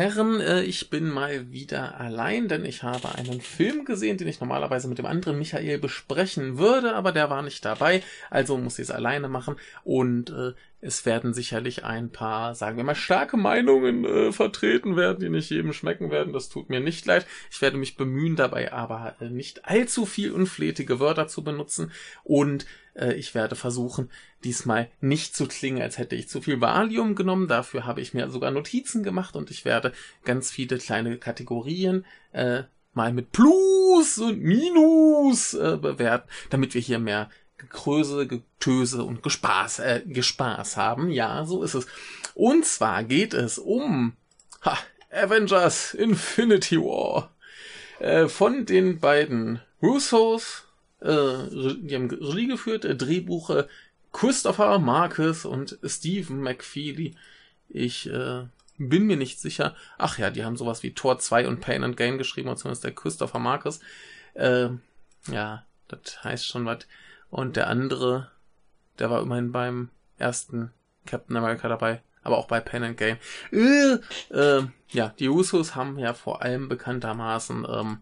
Herren, äh, ich bin mal wieder allein, denn ich habe einen Film gesehen, den ich normalerweise mit dem anderen Michael besprechen würde, aber der war nicht dabei, also muss ich es alleine machen. Und äh, es werden sicherlich ein paar, sagen wir mal, starke Meinungen äh, vertreten werden, die nicht jedem schmecken werden. Das tut mir nicht leid. Ich werde mich bemühen, dabei aber äh, nicht allzu viel unflätige Wörter zu benutzen. Und äh, ich werde versuchen, diesmal nicht zu klingen, als hätte ich zu viel Valium genommen. Dafür habe ich mir sogar Notizen gemacht und ich werde ganz viele kleine Kategorien äh, mal mit Plus und Minus äh, bewerten, damit wir hier mehr Gekröse, Getöse und Gespaß, äh, Gespaß haben. Ja, so ist es. Und zwar geht es um ha, Avengers Infinity War. Äh, von den beiden Russos, äh, die haben Regie geführt, äh, Drehbuche Christopher Marcus und Stephen McFeely. Ich äh, bin mir nicht sicher. Ach ja, die haben sowas wie Tor 2 und Pain and Gain geschrieben, zumindest der Christopher Marcus. Äh, ja, das heißt schon was. Und der andere, der war immerhin beim ersten Captain America dabei, aber auch bei Pen and Game. Äh, äh, ja, die Usos haben ja vor allem bekanntermaßen ähm,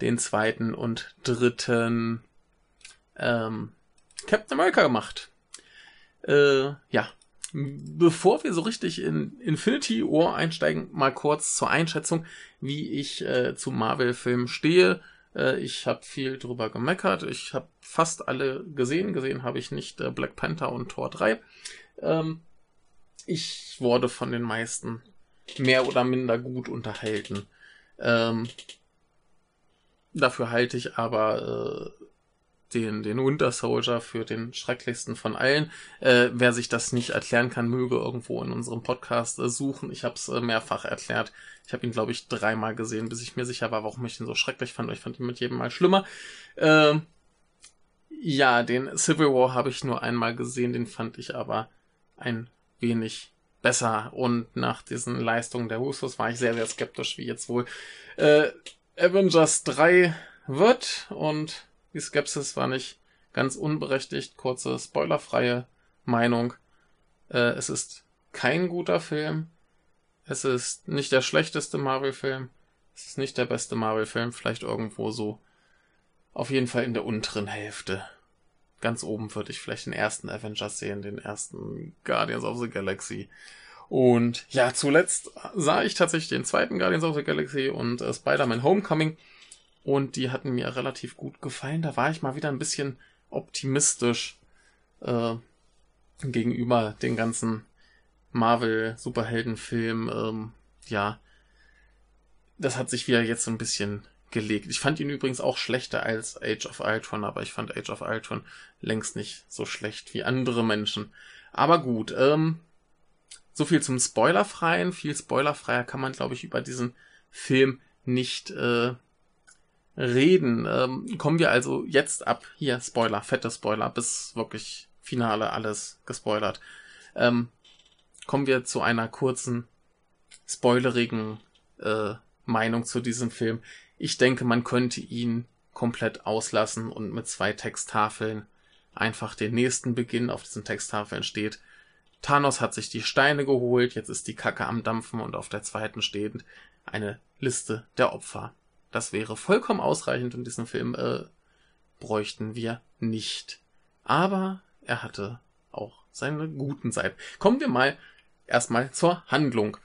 den zweiten und dritten ähm, Captain America gemacht. Äh, ja, bevor wir so richtig in Infinity War einsteigen, mal kurz zur Einschätzung, wie ich äh, zu Marvel-Filmen stehe. Äh, ich habe viel drüber gemeckert. Ich habe fast alle gesehen. Gesehen habe ich nicht äh, Black Panther und Thor 3. Ähm, ich wurde von den meisten mehr oder minder gut unterhalten. Ähm, dafür halte ich aber äh, den, den Winter Soldier für den schrecklichsten von allen. Äh, wer sich das nicht erklären kann, möge irgendwo in unserem Podcast äh, suchen. Ich habe es äh, mehrfach erklärt. Ich habe ihn, glaube ich, dreimal gesehen, bis ich mir sicher war, warum ich ihn so schrecklich fand. Ich fand ihn mit jedem Mal schlimmer. Äh, ja, den Civil War habe ich nur einmal gesehen, den fand ich aber ein wenig besser. Und nach diesen Leistungen der Husos war ich sehr, sehr skeptisch, wie jetzt wohl äh, Avengers 3 wird. Und die Skepsis war nicht ganz unberechtigt. Kurze, spoilerfreie Meinung. Äh, es ist kein guter Film. Es ist nicht der schlechteste Marvel-Film. Es ist nicht der beste Marvel-Film. Vielleicht irgendwo so. Auf jeden Fall in der unteren Hälfte. Ganz oben würde ich vielleicht den ersten Avengers sehen, den ersten Guardians of the Galaxy. Und ja, zuletzt sah ich tatsächlich den zweiten Guardians of the Galaxy und äh, Spider-Man Homecoming. Und die hatten mir relativ gut gefallen. Da war ich mal wieder ein bisschen optimistisch äh, gegenüber den ganzen Marvel-Superheldenfilmen. Ähm, ja, das hat sich wieder jetzt so ein bisschen gelegt. Ich fand ihn übrigens auch schlechter als Age of Ultron, aber ich fand Age of Ultron längst nicht so schlecht wie andere Menschen. Aber gut, ähm, so viel zum Spoilerfreien. Viel spoilerfreier kann man, glaube ich, über diesen Film nicht äh, reden. Ähm, kommen wir also jetzt ab. Hier, Spoiler, fette Spoiler, bis wirklich Finale alles gespoilert. Ähm, kommen wir zu einer kurzen, spoilerigen äh, Meinung zu diesem Film. Ich denke, man könnte ihn komplett auslassen und mit zwei Texttafeln einfach den nächsten Beginn auf diesen Texttafeln steht. Thanos hat sich die Steine geholt, jetzt ist die Kacke am Dampfen und auf der zweiten steht eine Liste der Opfer. Das wäre vollkommen ausreichend und diesen Film äh, bräuchten wir nicht. Aber er hatte auch seine guten Seiten. Kommen wir mal erstmal zur Handlung.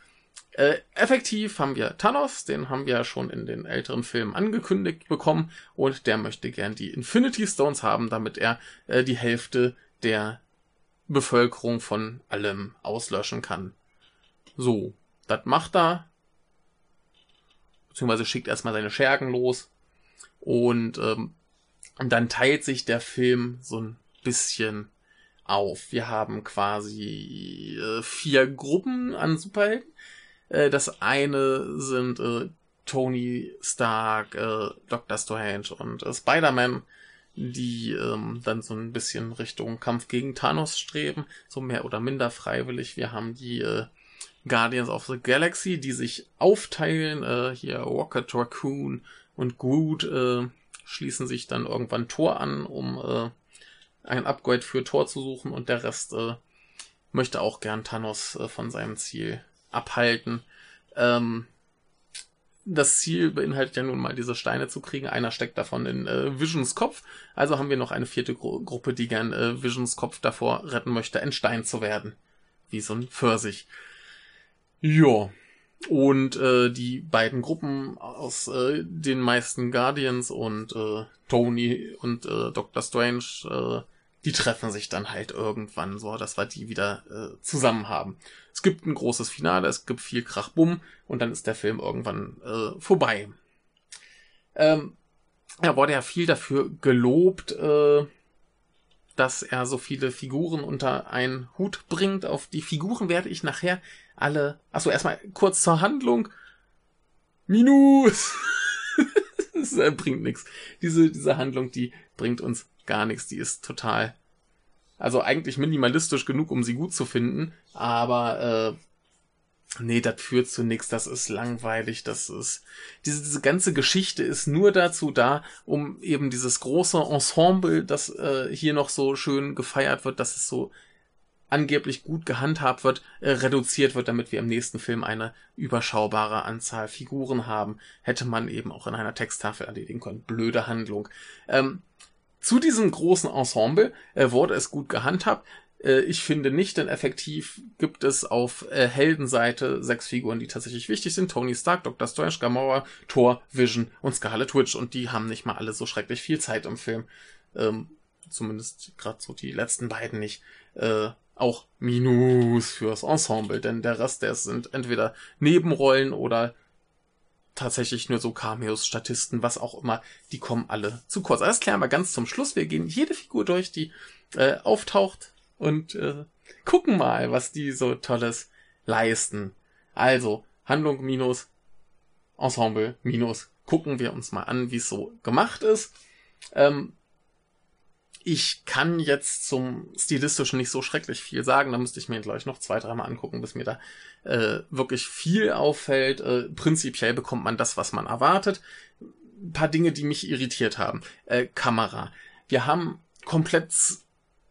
Äh, effektiv haben wir Thanos, den haben wir ja schon in den älteren Filmen angekündigt bekommen und der möchte gern die Infinity Stones haben, damit er äh, die Hälfte der Bevölkerung von allem auslöschen kann. So, das macht er, beziehungsweise schickt erstmal seine Schergen los und, ähm, dann teilt sich der Film so ein bisschen auf. Wir haben quasi äh, vier Gruppen an Superhelden. Äh, das eine sind äh, Tony Stark, äh, Dr. Strange und äh, Spider-Man, die ähm, dann so ein bisschen Richtung Kampf gegen Thanos streben, so mehr oder minder freiwillig. Wir haben die äh, Guardians of the Galaxy, die sich aufteilen. Äh, hier Rocket Raccoon und Groot äh, schließen sich dann irgendwann Tor an, um äh, ein Upgrade für Tor zu suchen und der Rest äh, möchte auch gern Thanos äh, von seinem Ziel abhalten. Ähm, das Ziel beinhaltet ja nun mal, diese Steine zu kriegen. Einer steckt davon in äh, Visions Kopf. Also haben wir noch eine vierte Gru Gruppe, die gern äh, Visions Kopf davor retten möchte, ein Stein zu werden. Wie so ein Pfirsich. Ja. Und äh, die beiden Gruppen aus äh, den meisten Guardians und äh, Tony und äh, Dr. Strange, äh, die treffen sich dann halt irgendwann so, dass wir die wieder äh, zusammen haben. Es gibt ein großes Finale, es gibt viel Krachbumm und dann ist der Film irgendwann äh, vorbei. Ähm, er wurde ja viel dafür gelobt, äh, dass er so viele Figuren unter einen Hut bringt. Auf die Figuren werde ich nachher alle. Achso, erstmal kurz zur Handlung. Minus! das äh, bringt nichts. Diese, diese Handlung, die bringt uns gar nichts. Die ist total. Also eigentlich minimalistisch genug, um sie gut zu finden, aber äh, nee, das führt zu nichts, das ist langweilig, das ist. Diese, diese ganze Geschichte ist nur dazu da, um eben dieses große Ensemble, das äh, hier noch so schön gefeiert wird, dass es so angeblich gut gehandhabt wird, äh, reduziert wird, damit wir im nächsten Film eine überschaubare Anzahl Figuren haben. Hätte man eben auch in einer Texttafel erledigen können. Blöde Handlung. Ähm, zu diesem großen Ensemble äh, wurde es gut gehandhabt. Äh, ich finde nicht, denn effektiv gibt es auf äh, Heldenseite sechs Figuren, die tatsächlich wichtig sind. Tony Stark, Dr. Strange, Gamora, Thor, Vision und Scarlet Witch. Und die haben nicht mal alle so schrecklich viel Zeit im Film. Ähm, zumindest gerade so die letzten beiden nicht. Äh, auch Minus fürs Ensemble, denn der Rest, der sind entweder Nebenrollen oder tatsächlich nur so Cameos, Statisten, was auch immer, die kommen alle zu kurz. Das klären wir ganz zum Schluss. Wir gehen jede Figur durch, die äh, auftaucht und äh, gucken mal, was die so Tolles leisten. Also, Handlung minus Ensemble minus. Gucken wir uns mal an, wie es so gemacht ist. Ähm, ich kann jetzt zum Stilistischen nicht so schrecklich viel sagen. Da müsste ich mir gleich noch zwei, dreimal angucken, bis mir da äh, wirklich viel auffällt. Äh, prinzipiell bekommt man das, was man erwartet. Ein paar Dinge, die mich irritiert haben. Äh, Kamera. Wir haben komplett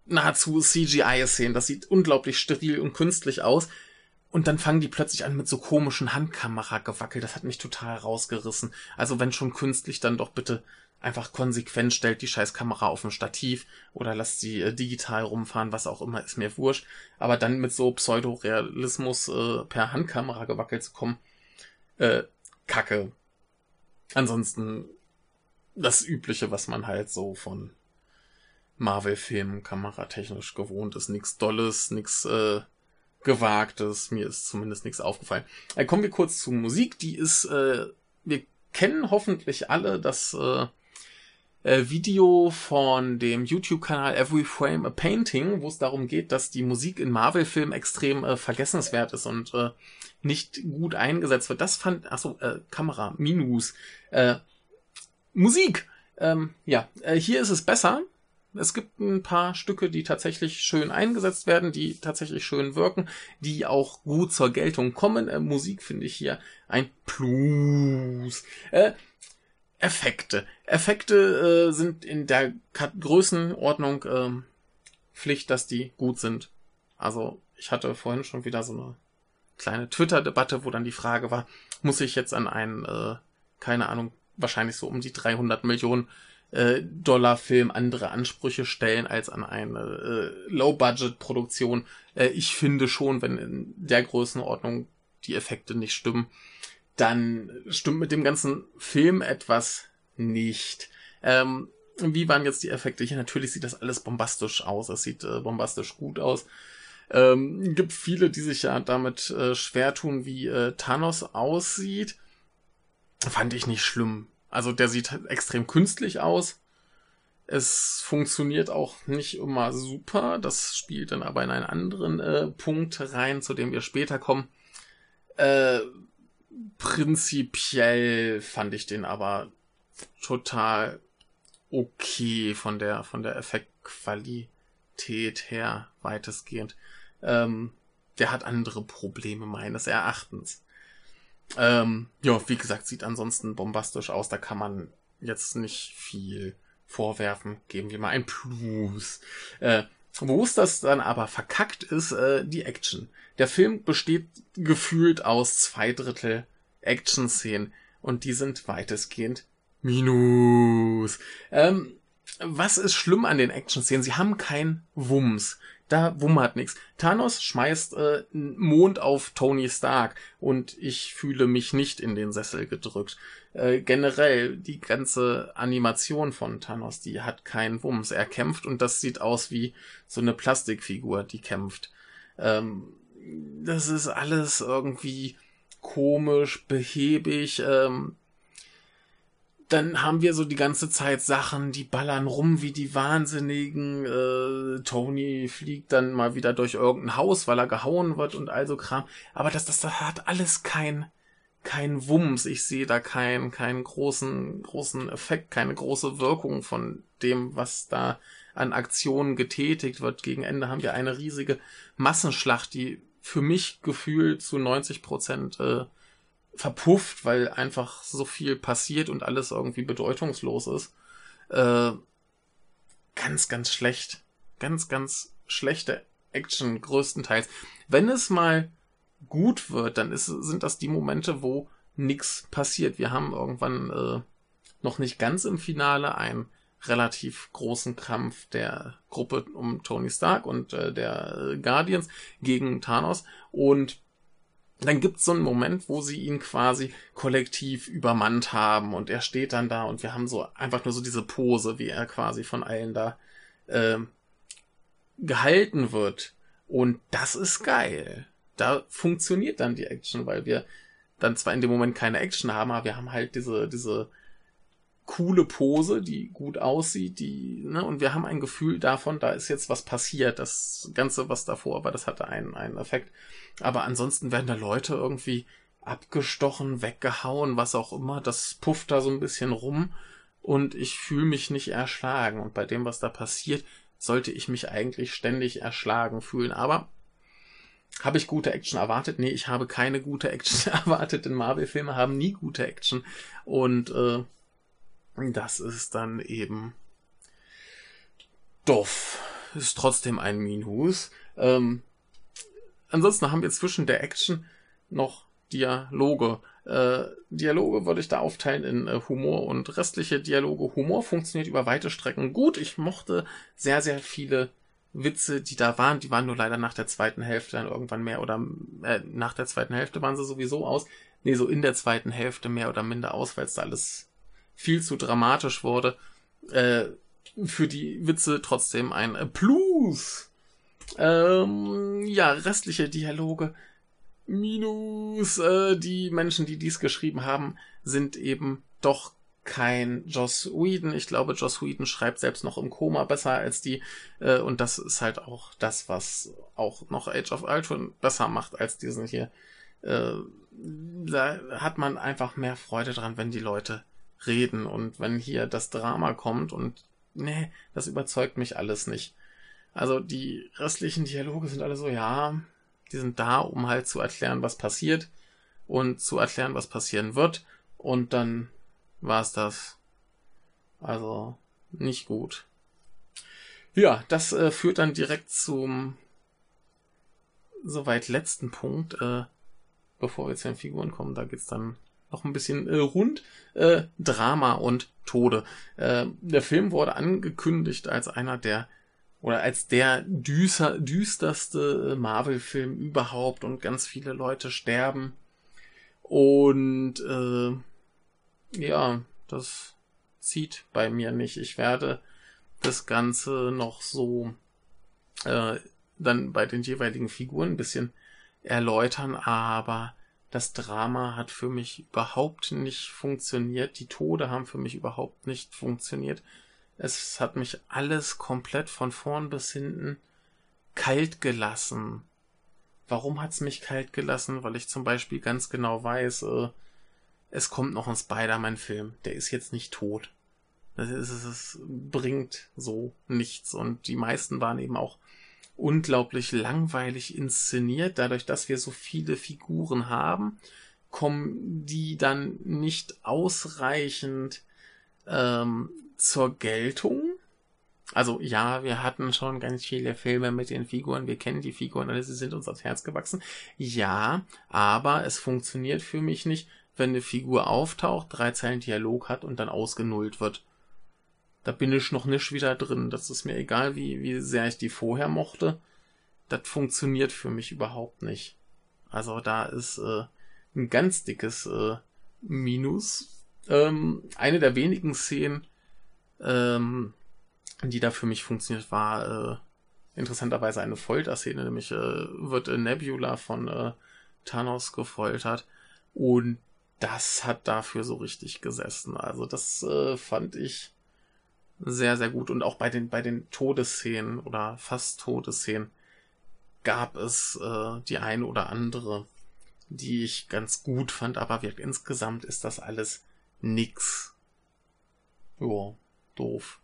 nahezu CGI-Szenen. Das sieht unglaublich steril und künstlich aus. Und dann fangen die plötzlich an mit so komischen Handkamera-Gewackel. Das hat mich total rausgerissen. Also wenn schon künstlich, dann doch bitte einfach konsequent stellt die scheiß Kamera auf ein Stativ oder lasst sie äh, digital rumfahren, was auch immer, ist mir wurscht. Aber dann mit so Pseudorealismus äh, per Handkamera gewackelt zu kommen, äh, kacke. Ansonsten das Übliche, was man halt so von Marvel-Filmen kameratechnisch gewohnt ist. Nichts Dolles, nichts äh, Gewagtes. Mir ist zumindest nichts aufgefallen. Äh, kommen wir kurz zur Musik. Die ist, äh, wir kennen hoffentlich alle das äh, äh, Video von dem YouTube-Kanal Every Frame a Painting, wo es darum geht, dass die Musik in Marvel-Filmen extrem äh, vergessenswert ist und äh, nicht gut eingesetzt wird. Das fand, achso, äh, Kamera, Minus, äh, Musik. Ähm, ja, äh, hier ist es besser. Es gibt ein paar Stücke, die tatsächlich schön eingesetzt werden, die tatsächlich schön wirken, die auch gut zur Geltung kommen. Äh, Musik finde ich hier ein Plus. Äh, Effekte. Effekte äh, sind in der Kat Größenordnung äh, Pflicht, dass die gut sind. Also ich hatte vorhin schon wieder so eine kleine Twitter-Debatte, wo dann die Frage war, muss ich jetzt an einen, äh, keine Ahnung, wahrscheinlich so um die 300 Millionen äh, Dollar Film andere Ansprüche stellen als an eine äh, Low-Budget-Produktion. Äh, ich finde schon, wenn in der Größenordnung die Effekte nicht stimmen, dann stimmt mit dem ganzen Film etwas nicht. Ähm, wie waren jetzt die Effekte? Hier natürlich sieht das alles bombastisch aus. Es sieht äh, bombastisch gut aus. Ähm, gibt viele, die sich ja damit äh, schwer tun, wie äh, Thanos aussieht. Fand ich nicht schlimm. Also der sieht extrem künstlich aus. Es funktioniert auch nicht immer super. Das spielt dann aber in einen anderen äh, Punkt rein, zu dem wir später kommen. Äh, prinzipiell fand ich den aber total okay von der, von der Effektqualität her, weitestgehend. Ähm, der hat andere Probleme meines Erachtens. Ähm, ja, wie gesagt, sieht ansonsten bombastisch aus. Da kann man jetzt nicht viel vorwerfen. Geben wir mal ein Plus. Äh, wo es das dann aber verkackt ist, äh, die Action. Der Film besteht gefühlt aus zwei Drittel Action-Szenen und die sind weitestgehend Minus. Ähm, was ist schlimm an den Action-Szenen? Sie haben kein Wumms. Da wummert nichts. Thanos schmeißt äh, Mond auf Tony Stark und ich fühle mich nicht in den Sessel gedrückt. Äh, generell, die ganze Animation von Thanos, die hat keinen Wumms. Er kämpft und das sieht aus wie so eine Plastikfigur, die kämpft. Ähm, das ist alles irgendwie komisch, behäbig. Ähm, dann haben wir so die ganze Zeit Sachen, die ballern rum wie die Wahnsinnigen. Äh, Tony fliegt dann mal wieder durch irgendein Haus, weil er gehauen wird und also Kram. Aber das, das, das hat alles kein, kein Wumms. Ich sehe da keinen, keinen großen, großen Effekt, keine große Wirkung von dem, was da an Aktionen getätigt wird. Gegen Ende haben wir eine riesige Massenschlacht, die für mich gefühlt zu 90 Prozent äh, verpufft, weil einfach so viel passiert und alles irgendwie bedeutungslos ist. Äh, ganz, ganz schlecht. Ganz, ganz schlechte Action größtenteils. Wenn es mal gut wird, dann ist, sind das die Momente, wo nichts passiert. Wir haben irgendwann äh, noch nicht ganz im Finale einen relativ großen Kampf der Gruppe um Tony Stark und äh, der Guardians gegen Thanos und dann gibt's so einen Moment, wo sie ihn quasi kollektiv übermannt haben und er steht dann da und wir haben so einfach nur so diese Pose, wie er quasi von allen da äh, gehalten wird. Und das ist geil. Da funktioniert dann die Action, weil wir dann zwar in dem Moment keine Action haben, aber wir haben halt diese, diese coole Pose, die gut aussieht, die, ne, und wir haben ein Gefühl davon, da ist jetzt was passiert. Das Ganze, was davor war, das hatte einen, einen Effekt. Aber ansonsten werden da Leute irgendwie abgestochen, weggehauen, was auch immer. Das pufft da so ein bisschen rum und ich fühle mich nicht erschlagen. Und bei dem, was da passiert, sollte ich mich eigentlich ständig erschlagen fühlen. Aber habe ich gute Action erwartet? Nee, ich habe keine gute Action erwartet, denn Marvel-Filme haben nie gute Action. Und äh, das ist dann eben doof. Ist trotzdem ein Minus. Ähm, ansonsten haben wir zwischen der Action noch Dialoge. Äh, Dialoge würde ich da aufteilen in äh, Humor und restliche Dialoge. Humor funktioniert über weite Strecken gut. Ich mochte sehr, sehr viele Witze, die da waren. Die waren nur leider nach der zweiten Hälfte dann irgendwann mehr oder äh, nach der zweiten Hälfte waren sie sowieso aus. Nee, so in der zweiten Hälfte mehr oder minder aus, weil es da alles viel zu dramatisch wurde. Äh, für die Witze trotzdem ein Plus. Ähm, ja, restliche Dialoge minus äh, die Menschen, die dies geschrieben haben, sind eben doch kein Joss Whedon. Ich glaube, Joss Whedon schreibt selbst noch im Koma besser als die. Äh, und das ist halt auch das, was auch noch Age of Ultron besser macht als diesen hier. Äh, da hat man einfach mehr Freude dran, wenn die Leute reden und wenn hier das Drama kommt und nee, das überzeugt mich alles nicht. Also die restlichen Dialoge sind alle so, ja, die sind da, um halt zu erklären, was passiert und zu erklären, was passieren wird. Und dann war's das. Also nicht gut. Ja, das äh, führt dann direkt zum soweit letzten Punkt, äh, bevor wir zu den Figuren kommen. Da geht's dann noch ein bisschen äh, rund. Äh, Drama und Tode. Äh, der Film wurde angekündigt als einer der oder als der düster, düsterste Marvel-Film überhaupt und ganz viele Leute sterben. Und äh, ja, das zieht bei mir nicht. Ich werde das Ganze noch so äh, dann bei den jeweiligen Figuren ein bisschen erläutern, aber das Drama hat für mich überhaupt nicht funktioniert. Die Tode haben für mich überhaupt nicht funktioniert. Es hat mich alles komplett von vorn bis hinten kalt gelassen. Warum hat's mich kalt gelassen? Weil ich zum Beispiel ganz genau weiß, äh, es kommt noch ein Spider-Man-Film. Der ist jetzt nicht tot. Es bringt so nichts. Und die meisten waren eben auch unglaublich langweilig inszeniert. Dadurch, dass wir so viele Figuren haben, kommen die dann nicht ausreichend ähm, zur Geltung. Also ja, wir hatten schon ganz viele Filme mit den Figuren, wir kennen die Figuren, alle sie sind uns ans Herz gewachsen. Ja, aber es funktioniert für mich nicht, wenn eine Figur auftaucht, drei Zeilen Dialog hat und dann ausgenullt wird. Da bin ich noch nicht wieder drin. Das ist mir egal, wie, wie sehr ich die vorher mochte. Das funktioniert für mich überhaupt nicht. Also da ist äh, ein ganz dickes äh, Minus. Ähm, eine der wenigen Szenen, ähm, die da für mich funktioniert, war äh, interessanterweise eine Folterszene, nämlich äh, wird äh, Nebula von äh, Thanos gefoltert und das hat dafür so richtig gesessen. Also das äh, fand ich sehr, sehr gut. Und auch bei den, bei den Todesszenen oder fast Todesszenen gab es äh, die eine oder andere, die ich ganz gut fand, aber wirkt insgesamt ist das alles nix. Jo, doof.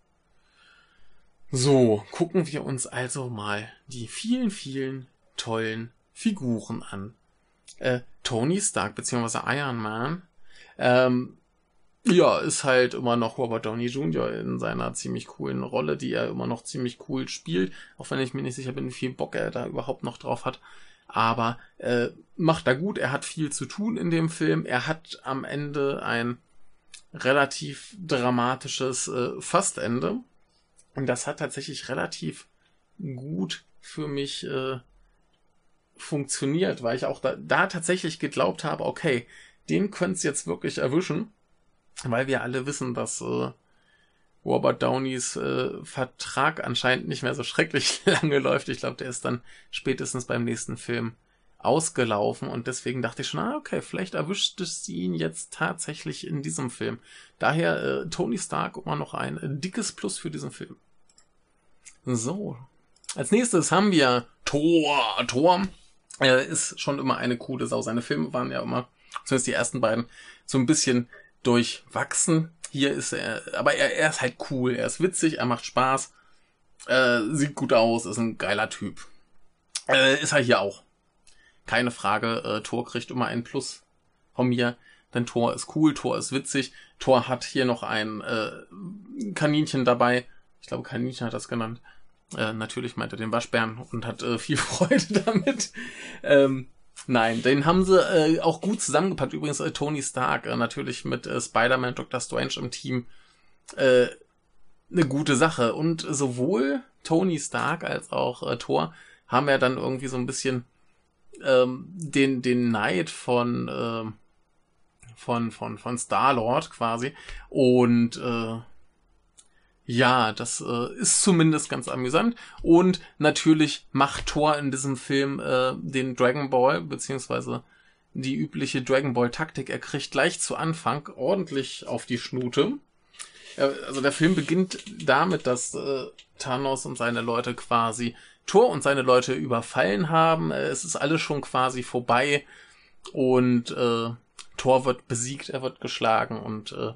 So, gucken wir uns also mal die vielen, vielen tollen Figuren an. Äh, Tony Stark bzw. Iron Man ähm, ja, ist halt immer noch Robert Downey Jr. in seiner ziemlich coolen Rolle, die er immer noch ziemlich cool spielt, auch wenn ich mir nicht sicher bin, wie viel Bock er da überhaupt noch drauf hat. Aber äh, macht er gut, er hat viel zu tun in dem Film. Er hat am Ende ein relativ dramatisches äh, Fastende. Und das hat tatsächlich relativ gut für mich äh, funktioniert, weil ich auch da, da tatsächlich geglaubt habe, okay, den könnt's jetzt wirklich erwischen, weil wir alle wissen, dass äh, Robert Downeys äh, Vertrag anscheinend nicht mehr so schrecklich lange läuft. Ich glaube, der ist dann spätestens beim nächsten Film ausgelaufen und deswegen dachte ich schon, ah, okay, vielleicht erwischt es ihn jetzt tatsächlich in diesem Film. Daher äh, Tony Stark immer noch ein äh, dickes Plus für diesen Film. So. Als nächstes haben wir Thor. Thor äh, ist schon immer eine coole Sau. Seine Filme waren ja immer, zumindest die ersten beiden, so ein bisschen durchwachsen. Hier ist er, aber er, er ist halt cool, er ist witzig, er macht Spaß, äh, sieht gut aus, ist ein geiler Typ. Äh, ist er hier auch. Keine Frage, äh, Thor kriegt immer einen Plus von mir, denn Thor ist cool, Thor ist witzig. Thor hat hier noch ein äh, Kaninchen dabei. Ich glaube, Kaninchen hat das genannt. Äh, natürlich meint er den Waschbären und hat äh, viel Freude damit. Ähm, nein, den haben sie äh, auch gut zusammengepackt. Übrigens äh, Tony Stark äh, natürlich mit äh, Spider-Man, Dr. Strange im Team. Äh, eine gute Sache. Und sowohl Tony Stark als auch äh, Thor haben ja dann irgendwie so ein bisschen ähm, den, den Neid von, äh, von, von, von Star-Lord quasi. Und äh, ja, das äh, ist zumindest ganz amüsant. Und natürlich macht Thor in diesem Film äh, den Dragon Ball, beziehungsweise die übliche Dragon Ball Taktik. Er kriegt gleich zu Anfang ordentlich auf die Schnute. Also der Film beginnt damit, dass äh, Thanos und seine Leute quasi Thor und seine Leute überfallen haben. Es ist alles schon quasi vorbei und äh, Thor wird besiegt, er wird geschlagen und äh,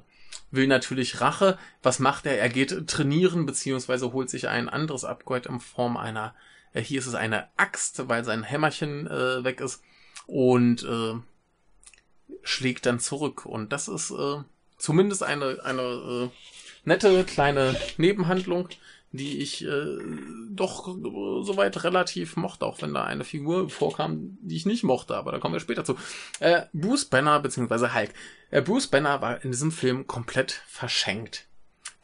will natürlich Rache. Was macht er? Er geht trainieren, beziehungsweise holt sich ein anderes Upgrade in Form einer, äh, hier ist es eine Axt, weil sein Hämmerchen äh, weg ist und äh, schlägt dann zurück. Und das ist äh, zumindest eine, eine äh, nette kleine Nebenhandlung, die ich äh, doch soweit relativ mochte, auch wenn da eine Figur vorkam, die ich nicht mochte, aber da kommen wir später zu. Äh, Bruce Banner bzw. Hulk. Äh, Bruce Banner war in diesem Film komplett verschenkt.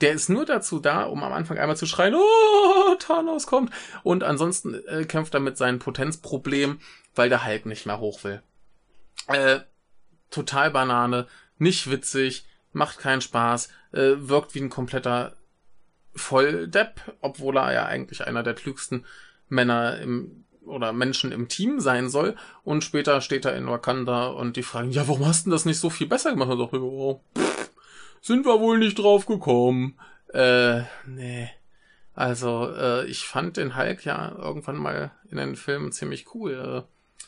Der ist nur dazu da, um am Anfang einmal zu schreien, oh, Thanos kommt. Und ansonsten äh, kämpft er mit seinem Potenzproblem, weil der Hulk nicht mehr hoch will. Äh, total Banane, nicht witzig, macht keinen Spaß, äh, wirkt wie ein kompletter Volldepp, obwohl er ja eigentlich einer der klügsten Männer im oder Menschen im Team sein soll. Und später steht er in Wakanda und die fragen, ja, warum hast du das nicht so viel besser gemacht? Und sagt, oh, pff, sind wir wohl nicht drauf gekommen. Äh, nee. Also, äh, ich fand den Hulk ja irgendwann mal in den Filmen ziemlich cool. Äh,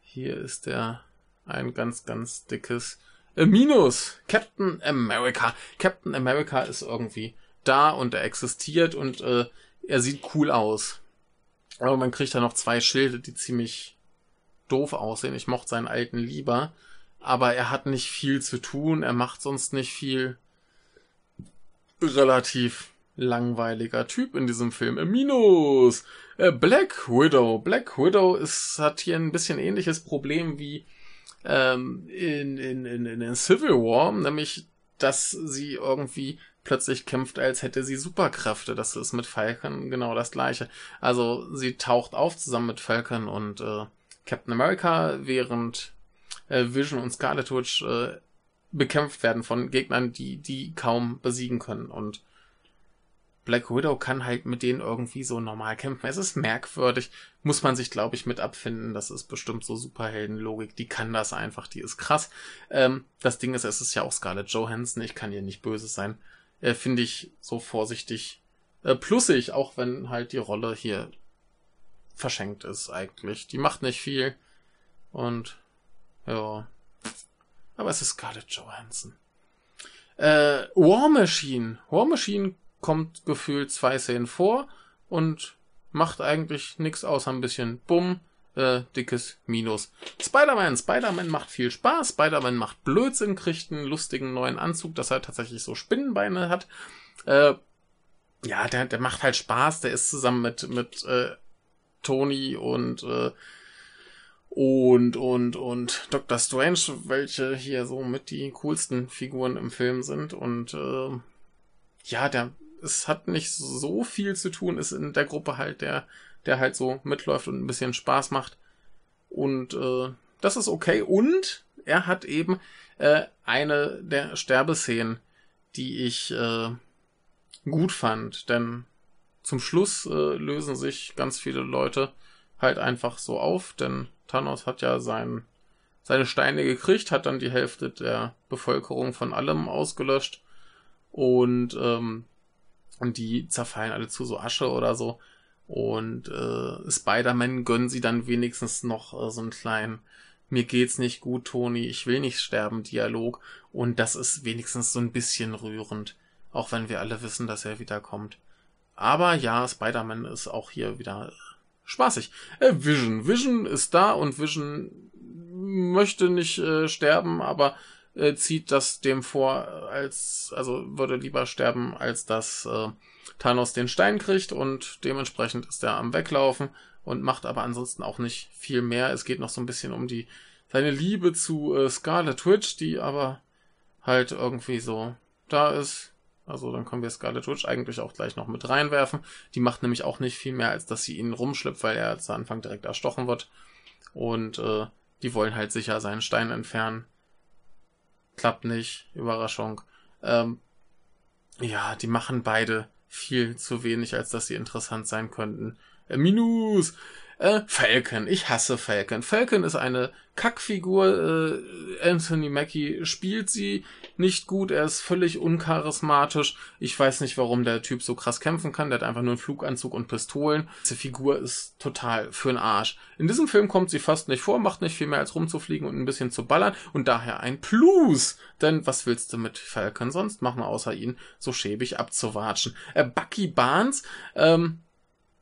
hier ist der ein ganz, ganz dickes äh, Minus. Captain America. Captain America ist irgendwie da und er existiert und äh, er sieht cool aus. Aber man kriegt da noch zwei Schilde, die ziemlich doof aussehen. Ich mochte seinen alten lieber. Aber er hat nicht viel zu tun. Er macht sonst nicht viel. Relativ langweiliger Typ in diesem Film. Äh, Minus! Äh, Black Widow. Black Widow ist, hat hier ein bisschen ähnliches Problem wie ähm, in, in, in, in Civil War, nämlich, dass sie irgendwie plötzlich kämpft, als hätte sie Superkräfte. Das ist mit Falcon genau das gleiche. Also sie taucht auf zusammen mit Falcon und äh, Captain America, während äh, Vision und Scarlet Witch äh, bekämpft werden von Gegnern, die die kaum besiegen können. Und Black Widow kann halt mit denen irgendwie so normal kämpfen. Es ist merkwürdig, muss man sich, glaube ich, mit abfinden. Das ist bestimmt so Superheldenlogik. Die kann das einfach, die ist krass. Ähm, das Ding ist, es ist ja auch Scarlett Johansson. Ich kann ihr nicht böse sein. Äh, Finde ich so vorsichtig äh, plussig, auch wenn halt die Rolle hier verschenkt ist eigentlich. Die macht nicht viel. Und ja. Aber es ist Scarlett Johansson. Äh, War Machine. War Machine kommt gefühlt zwei Szenen vor und macht eigentlich nichts außer ein bisschen Bumm, äh, dickes Minus. Spider-Man. Spider-Man macht viel Spaß. Spider-Man macht Blödsinn, kriegt einen lustigen neuen Anzug, dass er tatsächlich so Spinnenbeine hat. Äh, ja, der, der macht halt Spaß. Der ist zusammen mit, mit äh, Tony und äh, und und und Dr. Strange, welche hier so mit die coolsten Figuren im Film sind und äh, ja, der es hat nicht so viel zu tun, ist in der Gruppe halt der, der halt so mitläuft und ein bisschen Spaß macht. Und äh, das ist okay. Und er hat eben äh, eine der Sterbeszenen, die ich äh, gut fand. Denn zum Schluss äh, lösen sich ganz viele Leute halt einfach so auf, denn Thanos hat ja sein, seine Steine gekriegt, hat dann die Hälfte der Bevölkerung von allem ausgelöscht und ähm, und die zerfallen alle zu so Asche oder so. Und äh, Spider-Man gönnen sie dann wenigstens noch äh, so einen kleinen Mir geht's nicht gut, Tony, ich will nicht sterben Dialog. Und das ist wenigstens so ein bisschen rührend. Auch wenn wir alle wissen, dass er wiederkommt. Aber ja, Spider-Man ist auch hier wieder spaßig. Äh, Vision. Vision ist da und Vision möchte nicht äh, sterben, aber äh, zieht das dem vor, als, also würde lieber sterben, als dass äh, Thanos den Stein kriegt und dementsprechend ist er am Weglaufen und macht aber ansonsten auch nicht viel mehr. Es geht noch so ein bisschen um die, seine Liebe zu äh, Scarlet Witch, die aber halt irgendwie so da ist. Also dann können wir Scarlet Witch eigentlich auch gleich noch mit reinwerfen. Die macht nämlich auch nicht viel mehr, als dass sie ihn rumschlippt, weil er zu Anfang direkt erstochen wird. Und äh, die wollen halt sicher seinen Stein entfernen klappt nicht. Überraschung. Ähm, ja, die machen beide viel zu wenig, als dass sie interessant sein könnten. Äh, Minus! Äh, Falcon. Ich hasse Falcon. Falcon ist eine Kackfigur. Äh, Anthony Mackie spielt sie nicht gut. Er ist völlig uncharismatisch. Ich weiß nicht, warum der Typ so krass kämpfen kann. Der hat einfach nur einen Fluganzug und Pistolen. Diese Figur ist total für'n Arsch. In diesem Film kommt sie fast nicht vor, macht nicht viel mehr als rumzufliegen und ein bisschen zu ballern und daher ein Plus. Denn was willst du mit Falcon sonst machen, außer ihn so schäbig abzuwatschen? Äh, Bucky Barnes, ähm,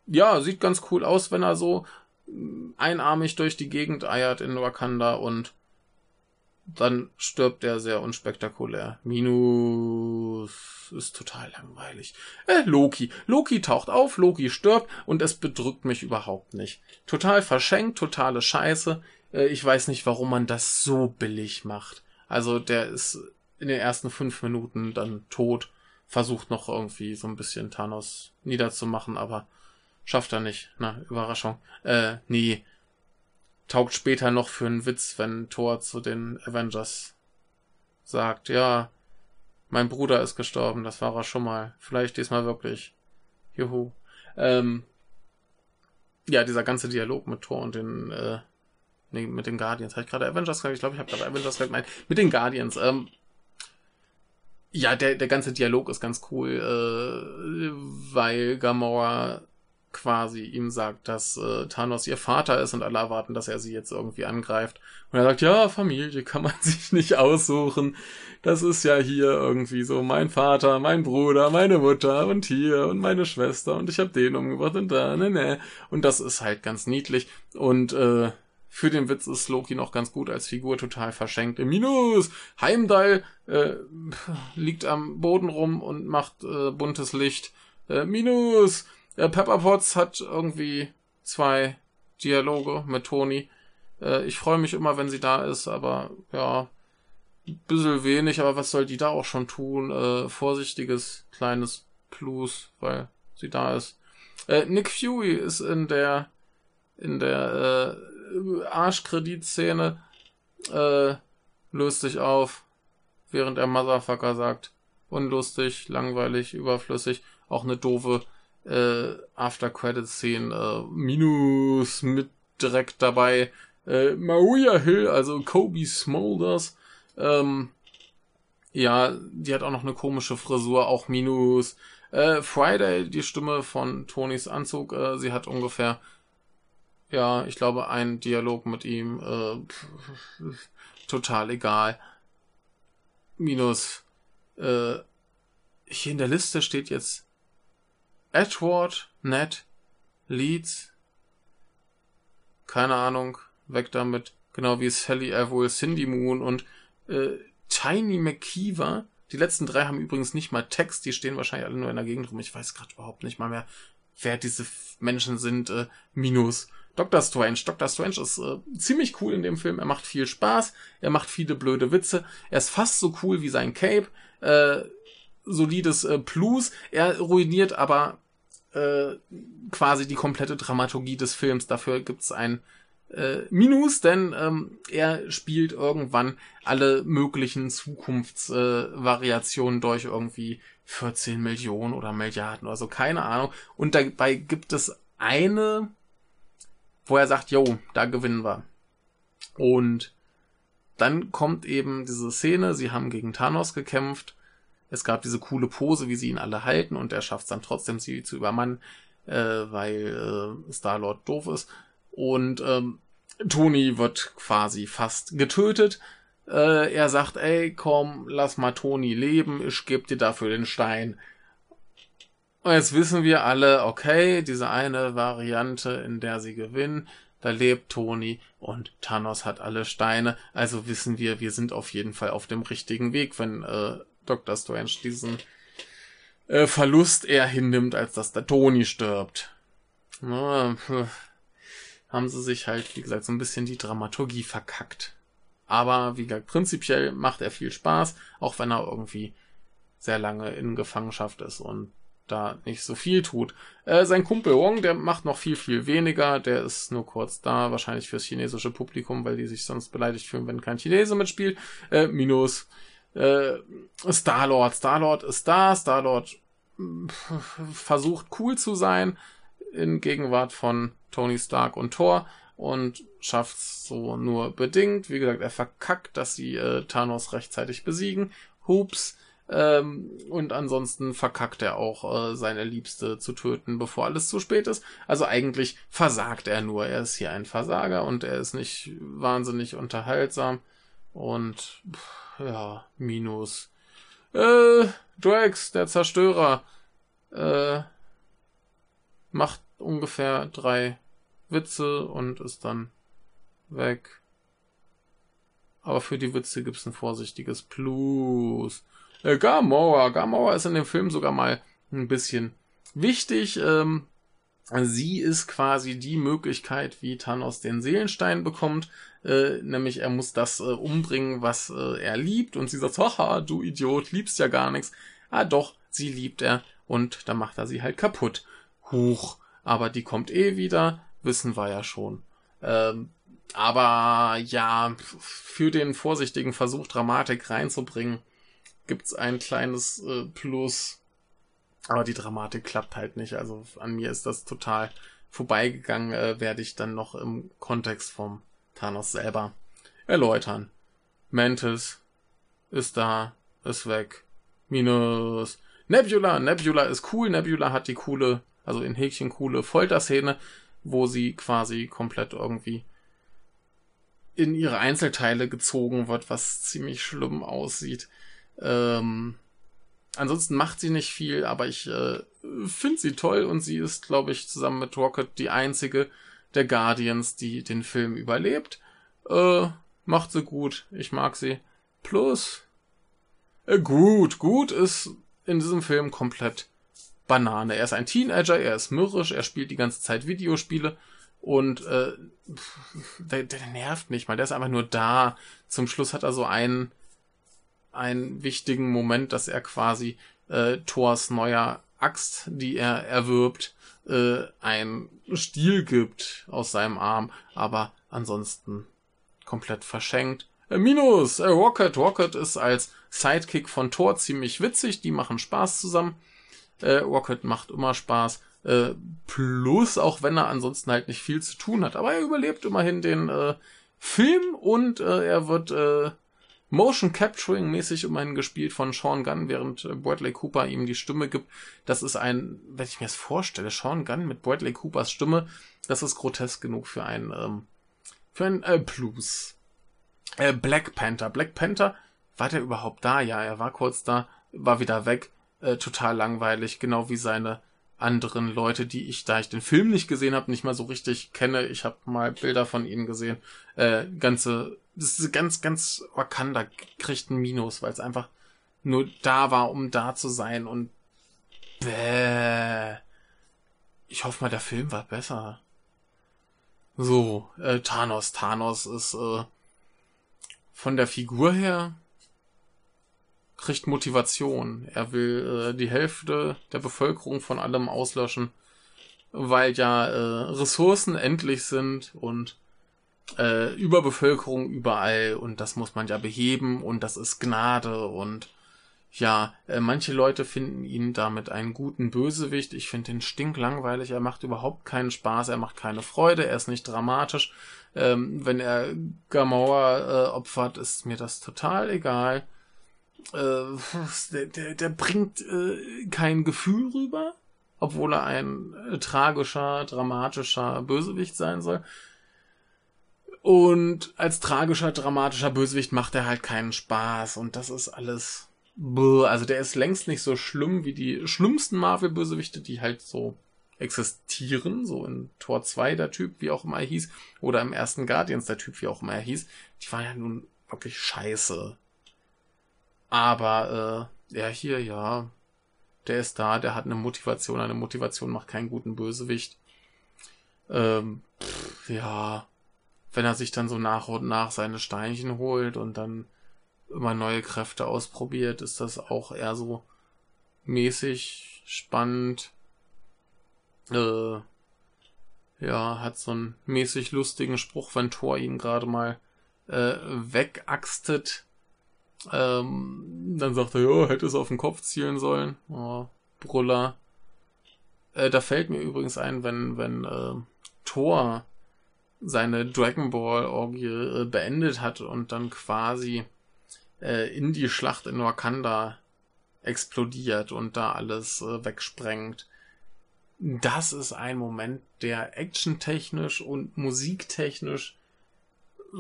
ja, sieht ganz cool aus, wenn er so mm, einarmig durch die Gegend eiert in Wakanda und dann stirbt er sehr unspektakulär. Minus ist total langweilig. Äh, Loki. Loki taucht auf, Loki stirbt und es bedrückt mich überhaupt nicht. Total verschenkt, totale Scheiße. Äh, ich weiß nicht, warum man das so billig macht. Also der ist in den ersten fünf Minuten dann tot, versucht noch irgendwie so ein bisschen Thanos niederzumachen, aber Schafft er nicht. Na, Überraschung. Äh, nee. Taugt später noch für einen Witz, wenn Thor zu den Avengers sagt, ja, mein Bruder ist gestorben, das war er schon mal. Vielleicht diesmal wirklich. Juhu. Ähm, ja, dieser ganze Dialog mit Thor und den, äh, nee, mit den Guardians. Habe ich gerade Avengers gesagt? Ich glaube, ich habe gerade Avengers gemeint. Mit den Guardians. Ähm, ja, der, der ganze Dialog ist ganz cool, äh, weil Gamora quasi ihm sagt, dass äh, Thanos ihr Vater ist und alle erwarten, dass er sie jetzt irgendwie angreift. Und er sagt, ja, Familie kann man sich nicht aussuchen. Das ist ja hier irgendwie so mein Vater, mein Bruder, meine Mutter und hier und meine Schwester und ich habe den umgebracht und da, ne, ne. Und das ist halt ganz niedlich. Und äh, für den Witz ist Loki noch ganz gut als Figur total verschenkt. Im Minus! Heimdall äh, liegt am Boden rum und macht äh, buntes Licht Äh, Minus! Äh, Pepper Potts hat irgendwie zwei Dialoge mit Toni. Äh, ich freue mich immer, wenn sie da ist, aber ja, ein bisschen wenig, aber was soll die da auch schon tun? Äh, vorsichtiges kleines Plus, weil sie da ist. Äh, Nick Fury ist in der in der äh, Arschkreditszene äh, löst sich auf, während er Motherfucker sagt. Unlustig, langweilig, überflüssig. Auch eine doofe äh, After-Credit-Szene. Äh, Minus mit direkt dabei. Äh, Maria Hill, also Kobe Smulders. Ähm, ja, die hat auch noch eine komische Frisur, auch Minus. Äh, Friday, die Stimme von Tonys Anzug, äh, sie hat ungefähr, ja, ich glaube, einen Dialog mit ihm. Äh, total egal. Minus. Äh, hier in der Liste steht jetzt Edward, Ned, Leeds. Keine Ahnung, weg damit. Genau wie Sally Averill, Cindy Moon und äh, Tiny McKeever. Die letzten drei haben übrigens nicht mal Text, die stehen wahrscheinlich alle nur in der Gegend rum. Ich weiß gerade überhaupt nicht mal mehr, wer diese Menschen sind. Äh, minus. Dr. Strange. Dr. Strange ist äh, ziemlich cool in dem Film. Er macht viel Spaß. Er macht viele blöde Witze. Er ist fast so cool wie sein Cape. Äh, solides äh, Plus. Er ruiniert aber äh, quasi die komplette Dramaturgie des Films. Dafür gibt's ein äh, Minus, denn ähm, er spielt irgendwann alle möglichen Zukunftsvariationen äh, durch irgendwie 14 Millionen oder Milliarden oder so, keine Ahnung. Und dabei gibt es eine wo er sagt, yo, da gewinnen wir. Und dann kommt eben diese Szene, sie haben gegen Thanos gekämpft. Es gab diese coole Pose, wie sie ihn alle halten und er schafft es dann trotzdem, sie zu übermannen, äh, weil äh, Star-Lord doof ist. Und ähm, Tony wird quasi fast getötet. Äh, er sagt, ey, komm, lass mal Tony leben, ich geb dir dafür den Stein. Und jetzt wissen wir alle, okay, diese eine Variante, in der sie gewinnen, da lebt Tony und Thanos hat alle Steine. Also wissen wir, wir sind auf jeden Fall auf dem richtigen Weg, wenn äh, Dr. Strange diesen äh, Verlust eher hinnimmt, als dass der Tony stirbt. Na, haben sie sich halt, wie gesagt, so ein bisschen die Dramaturgie verkackt. Aber wie gesagt, prinzipiell macht er viel Spaß, auch wenn er irgendwie sehr lange in Gefangenschaft ist und da nicht so viel tut. Äh, sein Kumpel Wong, der macht noch viel, viel weniger. Der ist nur kurz da, wahrscheinlich fürs chinesische Publikum, weil die sich sonst beleidigt fühlen, wenn kein Chinese mitspielt. Äh, minus äh, Star-Lord. Star-Lord ist da. Star-Lord versucht cool zu sein in Gegenwart von Tony Stark und Thor und schafft's so nur bedingt. Wie gesagt, er verkackt, dass sie äh, Thanos rechtzeitig besiegen. Hups. Ähm, und ansonsten verkackt er auch, äh, seine Liebste zu töten, bevor alles zu spät ist. Also eigentlich versagt er nur. Er ist hier ein Versager und er ist nicht wahnsinnig unterhaltsam. Und pff, ja, Minus. Äh, Drax, der Zerstörer, äh, macht ungefähr drei Witze und ist dann weg. Aber für die Witze gibt's ein vorsichtiges Plus. Äh, Gamora. Gamora ist in dem Film sogar mal ein bisschen wichtig. Ähm, sie ist quasi die Möglichkeit, wie Thanos den Seelenstein bekommt. Äh, nämlich er muss das äh, umbringen, was äh, er liebt. Und sie sagt, haha, du Idiot, liebst ja gar nichts. Ah doch, sie liebt er. Und dann macht er sie halt kaputt. Huch. Aber die kommt eh wieder. Wissen wir ja schon. Ähm, aber ja, für den vorsichtigen Versuch, Dramatik reinzubringen, gibt's ein kleines äh, Plus. Aber die Dramatik klappt halt nicht. Also an mir ist das total vorbeigegangen, äh, werde ich dann noch im Kontext vom Thanos selber erläutern. Mantis ist da, ist weg. Minus. Nebula. Nebula ist cool. Nebula hat die coole, also in Häkchen coole Folterszene, wo sie quasi komplett irgendwie in ihre Einzelteile gezogen wird, was ziemlich schlimm aussieht. Ähm, ansonsten macht sie nicht viel, aber ich äh, finde sie toll und sie ist, glaube ich, zusammen mit Rocket die einzige der Guardians, die den Film überlebt. Äh, macht sie gut. Ich mag sie. Plus, äh, gut. Gut ist in diesem Film komplett Banane. Er ist ein Teenager, er ist mürrisch, er spielt die ganze Zeit Videospiele und äh, der, der nervt nicht mal, der ist einfach nur da. Zum Schluss hat er so einen, einen wichtigen Moment, dass er quasi äh, Thors neuer Axt, die er erwirbt, äh, ein Stiel gibt aus seinem Arm, aber ansonsten komplett verschenkt. Äh, Minus, äh, Rocket. Rocket ist als Sidekick von Thor ziemlich witzig, die machen Spaß zusammen. Äh, Rocket macht immer Spaß. Äh, plus, auch wenn er ansonsten halt nicht viel zu tun hat. Aber er überlebt immerhin den äh, Film und äh, er wird äh, Motion Capturing mäßig immerhin gespielt von Sean Gunn, während äh, Bradley Cooper ihm die Stimme gibt. Das ist ein, wenn ich mir das vorstelle, Sean Gunn mit Bradley Coopers Stimme, das ist grotesk genug für ein, ähm, für ein äh, Plus. Äh, Black Panther. Black Panther, war der überhaupt da? Ja, er war kurz da, war wieder weg. Äh, total langweilig, genau wie seine anderen Leute, die ich, da ich den Film nicht gesehen habe, nicht mal so richtig kenne. Ich habe mal Bilder von ihnen gesehen. Äh, ganze, das ist ganz, ganz Wakanda kriegt ein Minus, weil es einfach nur da war, um da zu sein und bäh. Ich hoffe mal, der Film war besser. So, äh, Thanos. Thanos ist äh, von der Figur her kriegt Motivation. Er will äh, die Hälfte der Bevölkerung von allem auslöschen, weil ja äh, Ressourcen endlich sind und äh, Überbevölkerung überall und das muss man ja beheben und das ist Gnade und ja, äh, manche Leute finden ihn damit einen guten Bösewicht. Ich finde ihn stinklangweilig. Er macht überhaupt keinen Spaß. Er macht keine Freude. Er ist nicht dramatisch. Ähm, wenn er Gamora äh, opfert, ist mir das total egal äh, der, der, der bringt äh, kein Gefühl rüber, obwohl er ein äh, tragischer, dramatischer Bösewicht sein soll. Und als tragischer, dramatischer Bösewicht macht er halt keinen Spaß und das ist alles. Also der ist längst nicht so schlimm wie die schlimmsten Marvel-Bösewichte, die halt so existieren, so in Tor 2 der Typ, wie auch immer er hieß, oder im ersten Guardians der Typ, wie auch immer er hieß. Die waren ja nun wirklich scheiße. Aber äh, ja, hier, ja, der ist da, der hat eine Motivation. Eine Motivation macht keinen guten Bösewicht. Ähm, pff, ja, wenn er sich dann so nach und nach seine Steinchen holt und dann immer neue Kräfte ausprobiert, ist das auch eher so mäßig spannend. Äh, ja, hat so einen mäßig lustigen Spruch, wenn Thor ihn gerade mal äh, wegaxtet ähm, dann sagt er, ja, hätte es auf den Kopf zielen sollen. Oh, Brüller. Äh, da fällt mir übrigens ein, wenn, wenn äh, Thor seine Dragon Ball Orgie äh, beendet hat und dann quasi äh, in die Schlacht in Wakanda explodiert und da alles äh, wegsprengt. Das ist ein Moment, der actiontechnisch und musiktechnisch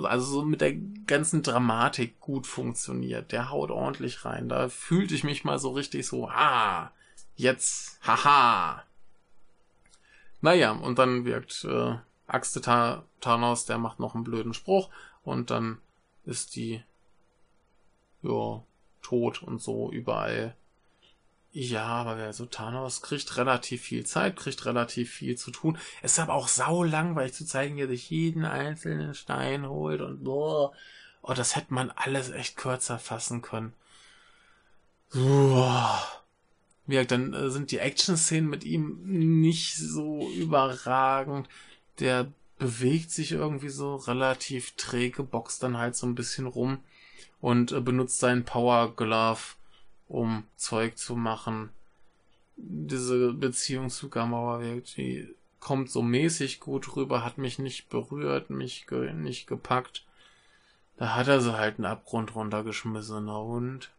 also so mit der ganzen Dramatik gut funktioniert. Der haut ordentlich rein. Da fühlte ich mich mal so richtig so, ah, jetzt, haha. Naja, und dann wirkt äh, Axte Thanos, der macht noch einen blöden Spruch und dann ist die ja tot und so überall ja, aber wer so Thanos kriegt relativ viel Zeit, kriegt relativ viel zu tun. Es ist aber auch sau langweilig zu zeigen, wie er sich jeden einzelnen Stein holt und boah. Oh, das hätte man alles echt kürzer fassen können. Boah. Ja, dann äh, sind die Action-Szenen mit ihm nicht so überragend. Der bewegt sich irgendwie so relativ träge, boxt dann halt so ein bisschen rum und äh, benutzt seinen Power Glove um Zeug zu machen. Diese Beziehung zu Gamauer die kommt so mäßig gut rüber, hat mich nicht berührt, mich ge nicht gepackt. Da hat er sie halt einen Abgrund runtergeschmissen, na und?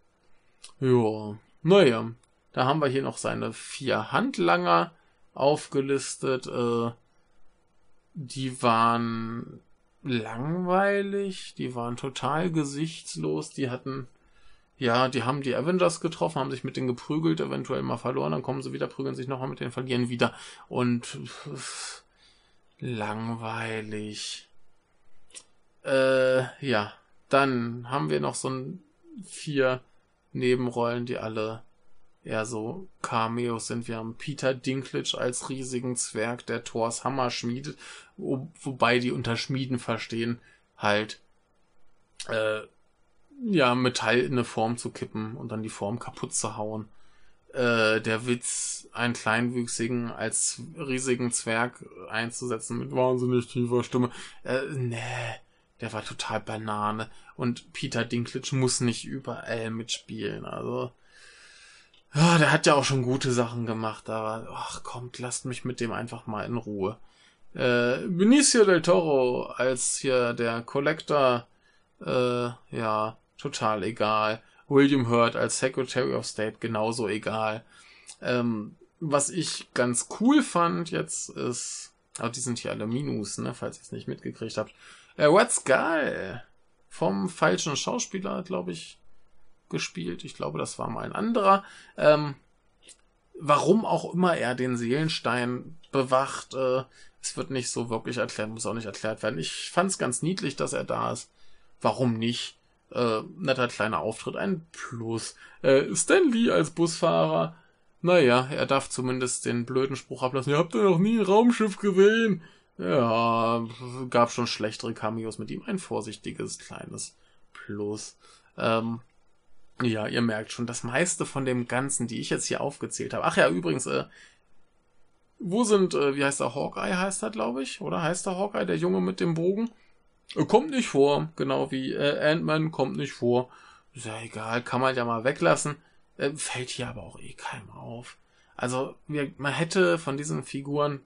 Ja, naja, da haben wir hier noch seine vier Handlanger aufgelistet. Äh, die waren langweilig, die waren total gesichtslos, die hatten ja, die haben die Avengers getroffen, haben sich mit denen geprügelt, eventuell mal verloren, dann kommen sie wieder, prügeln sich nochmal mit denen, verlieren wieder. Und pff, langweilig. Äh, ja. Dann haben wir noch so ein vier Nebenrollen, die alle eher so Cameos sind. Wir haben Peter Dinklage als riesigen Zwerg, der Thors Hammer schmiedet, wo, wobei die unter Schmieden verstehen, halt äh, ja, Metall in eine Form zu kippen und dann die Form kaputt zu hauen. Äh, der Witz, einen Kleinwüchsigen als riesigen Zwerg einzusetzen mit wahnsinnig tiefer Stimme. Äh, nee, der war total Banane. Und Peter Dinklage muss nicht überall mitspielen. Also, ja, der hat ja auch schon gute Sachen gemacht, aber ach kommt, lasst mich mit dem einfach mal in Ruhe. Äh, Benicio del Toro als hier der Collector, äh, ja, total egal. William Hurt als Secretary of State genauso egal. Ähm, was ich ganz cool fand jetzt ist, aber die sind hier alle Minus, ne, falls ihr es nicht mitgekriegt habt. Äh, Red Skull vom falschen Schauspieler, glaube ich, gespielt. Ich glaube, das war mal ein anderer. Ähm, warum auch immer er den Seelenstein bewacht, äh, es wird nicht so wirklich erklärt, muss auch nicht erklärt werden. Ich fand es ganz niedlich, dass er da ist. Warum nicht? Äh, netter kleiner Auftritt, ein Plus. Äh, Stan Lee als Busfahrer, naja, er darf zumindest den blöden Spruch ablassen. Ihr habt ja noch nie ein Raumschiff gesehen. Ja, gab schon schlechtere Cameos mit ihm. Ein vorsichtiges kleines Plus. Ähm, ja, ihr merkt schon, das meiste von dem Ganzen, die ich jetzt hier aufgezählt habe. Ach ja, übrigens, äh, wo sind, äh, wie heißt der Hawkeye, heißt er, glaube ich? Oder heißt der Hawkeye, der Junge mit dem Bogen? Äh, kommt nicht vor, genau wie äh, Ant-Man kommt nicht vor. Ist ja egal, kann man ja mal weglassen. Äh, fällt hier aber auch eh keinem auf. Also, wir, man hätte von diesen Figuren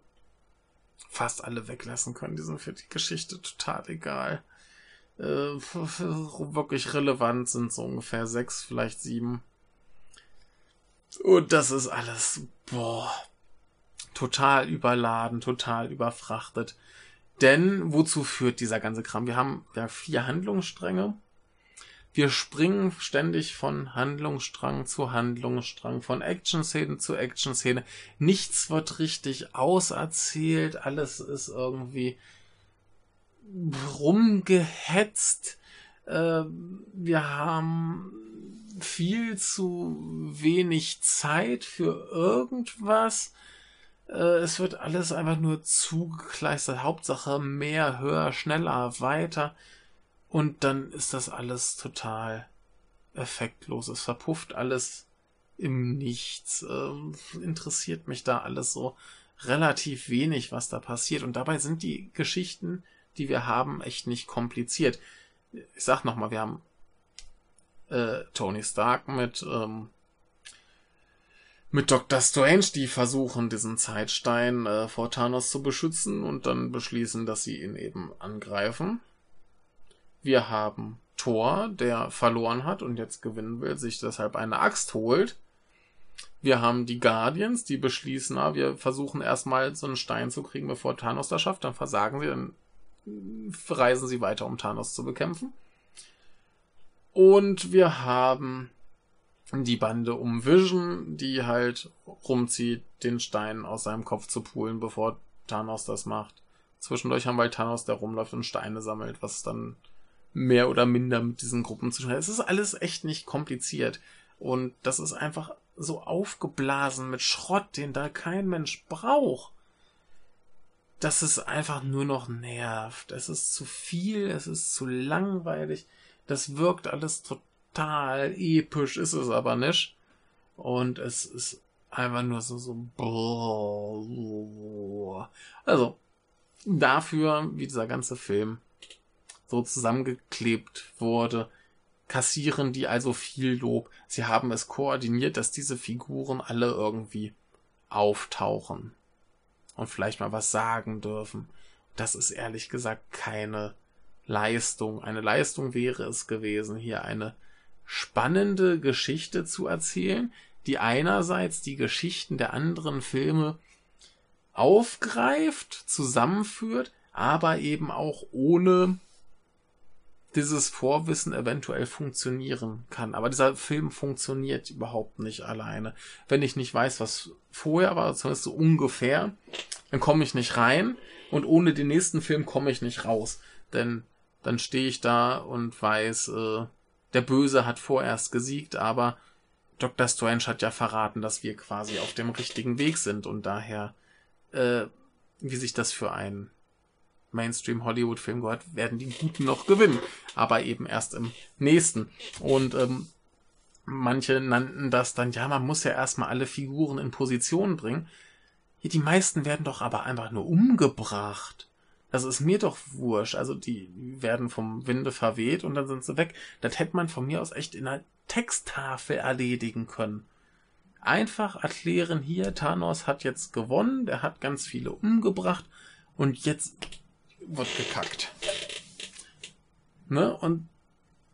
fast alle weglassen können. Die sind für die Geschichte total egal. Äh, wirklich relevant sind so ungefähr sechs, vielleicht sieben. Und das ist alles, boah, total überladen, total überfrachtet. Denn wozu führt dieser ganze Kram? Wir haben ja vier Handlungsstränge. Wir springen ständig von Handlungsstrang zu Handlungsstrang, von Action-Szene zu Action-Szene. Nichts wird richtig auserzählt, alles ist irgendwie rumgehetzt. Äh, wir haben viel zu wenig Zeit für irgendwas. Äh, es wird alles einfach nur zugekleistert. Hauptsache mehr, höher, schneller, weiter. Und dann ist das alles total effektlos. Es verpufft alles im Nichts. Ähm, interessiert mich da alles so relativ wenig, was da passiert. Und dabei sind die Geschichten, die wir haben, echt nicht kompliziert. Ich sag nochmal, wir haben äh, Tony Stark mit ähm, mit Dr. Strange, die versuchen, diesen Zeitstein äh, vor Thanos zu beschützen und dann beschließen, dass sie ihn eben angreifen. Wir haben Thor, der verloren hat und jetzt gewinnen will, sich deshalb eine Axt holt. Wir haben die Guardians, die beschließen, na, wir versuchen erstmal so einen Stein zu kriegen, bevor Thanos das schafft. Dann versagen sie, dann reisen sie weiter, um Thanos zu bekämpfen. Und wir haben die Bande um Vision, die halt rumzieht, den Stein aus seinem Kopf zu poolen, bevor Thanos das macht. Zwischendurch haben wir halt Thanos, der rumläuft und Steine sammelt, was dann mehr oder minder mit diesen Gruppen zu tun hat. Es ist alles echt nicht kompliziert. Und das ist einfach so aufgeblasen mit Schrott, den da kein Mensch braucht. Dass es einfach nur noch nervt. Es ist zu viel, es ist zu langweilig. Das wirkt alles total episch ist es aber nicht. Und es ist einfach nur so, so, also, dafür, wie dieser ganze Film so zusammengeklebt wurde, kassieren die also viel Lob. Sie haben es koordiniert, dass diese Figuren alle irgendwie auftauchen und vielleicht mal was sagen dürfen. Das ist ehrlich gesagt keine Leistung. Eine Leistung wäre es gewesen, hier eine spannende Geschichte zu erzählen, die einerseits die Geschichten der anderen Filme aufgreift, zusammenführt, aber eben auch ohne dieses Vorwissen eventuell funktionieren kann. Aber dieser Film funktioniert überhaupt nicht alleine. Wenn ich nicht weiß, was vorher war, zumindest so ungefähr, dann komme ich nicht rein und ohne den nächsten Film komme ich nicht raus. Denn dann stehe ich da und weiß, äh, der Böse hat vorerst gesiegt, aber Dr. Strange hat ja verraten, dass wir quasi auf dem richtigen Weg sind und daher, äh, wie sich das für einen Mainstream-Hollywood-Film gehört, werden die Guten noch gewinnen, aber eben erst im nächsten. Und ähm, manche nannten das dann, ja, man muss ja erstmal alle Figuren in Position bringen. Ja, die meisten werden doch aber einfach nur umgebracht. Das ist mir doch wurscht. Also die werden vom Winde verweht und dann sind sie weg. Das hätte man von mir aus echt in einer Texttafel erledigen können. Einfach erklären hier, Thanos hat jetzt gewonnen, der hat ganz viele umgebracht und jetzt wird gekackt. Ne? Und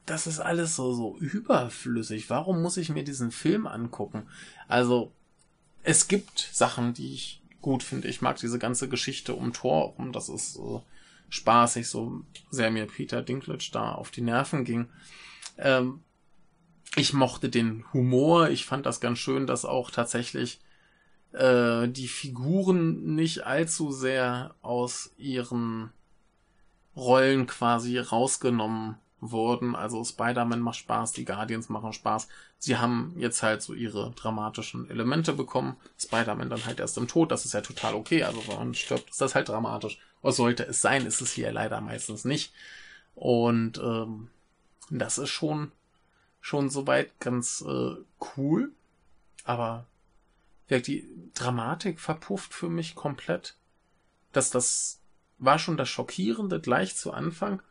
das ist alles so, so überflüssig. Warum muss ich mir diesen Film angucken? Also, es gibt Sachen, die ich gut finde. Ich mag diese ganze Geschichte um Thor um. Das ist so spaßig, so sehr mir Peter Dinklage da auf die Nerven ging. Ähm, ich mochte den Humor. Ich fand das ganz schön, dass auch tatsächlich äh, die Figuren nicht allzu sehr aus ihren Rollen quasi rausgenommen wurden. Also Spider-Man macht Spaß, die Guardians machen Spaß. Sie haben jetzt halt so ihre dramatischen Elemente bekommen. Spider-Man dann halt erst im Tod, das ist ja total okay. Also wenn man stirbt, ist das halt dramatisch. Was sollte es sein, ist es hier leider meistens nicht. Und ähm, das ist schon, schon soweit ganz äh, cool. Aber die Dramatik verpufft für mich komplett. Dass das war schon das Schockierende gleich zu Anfang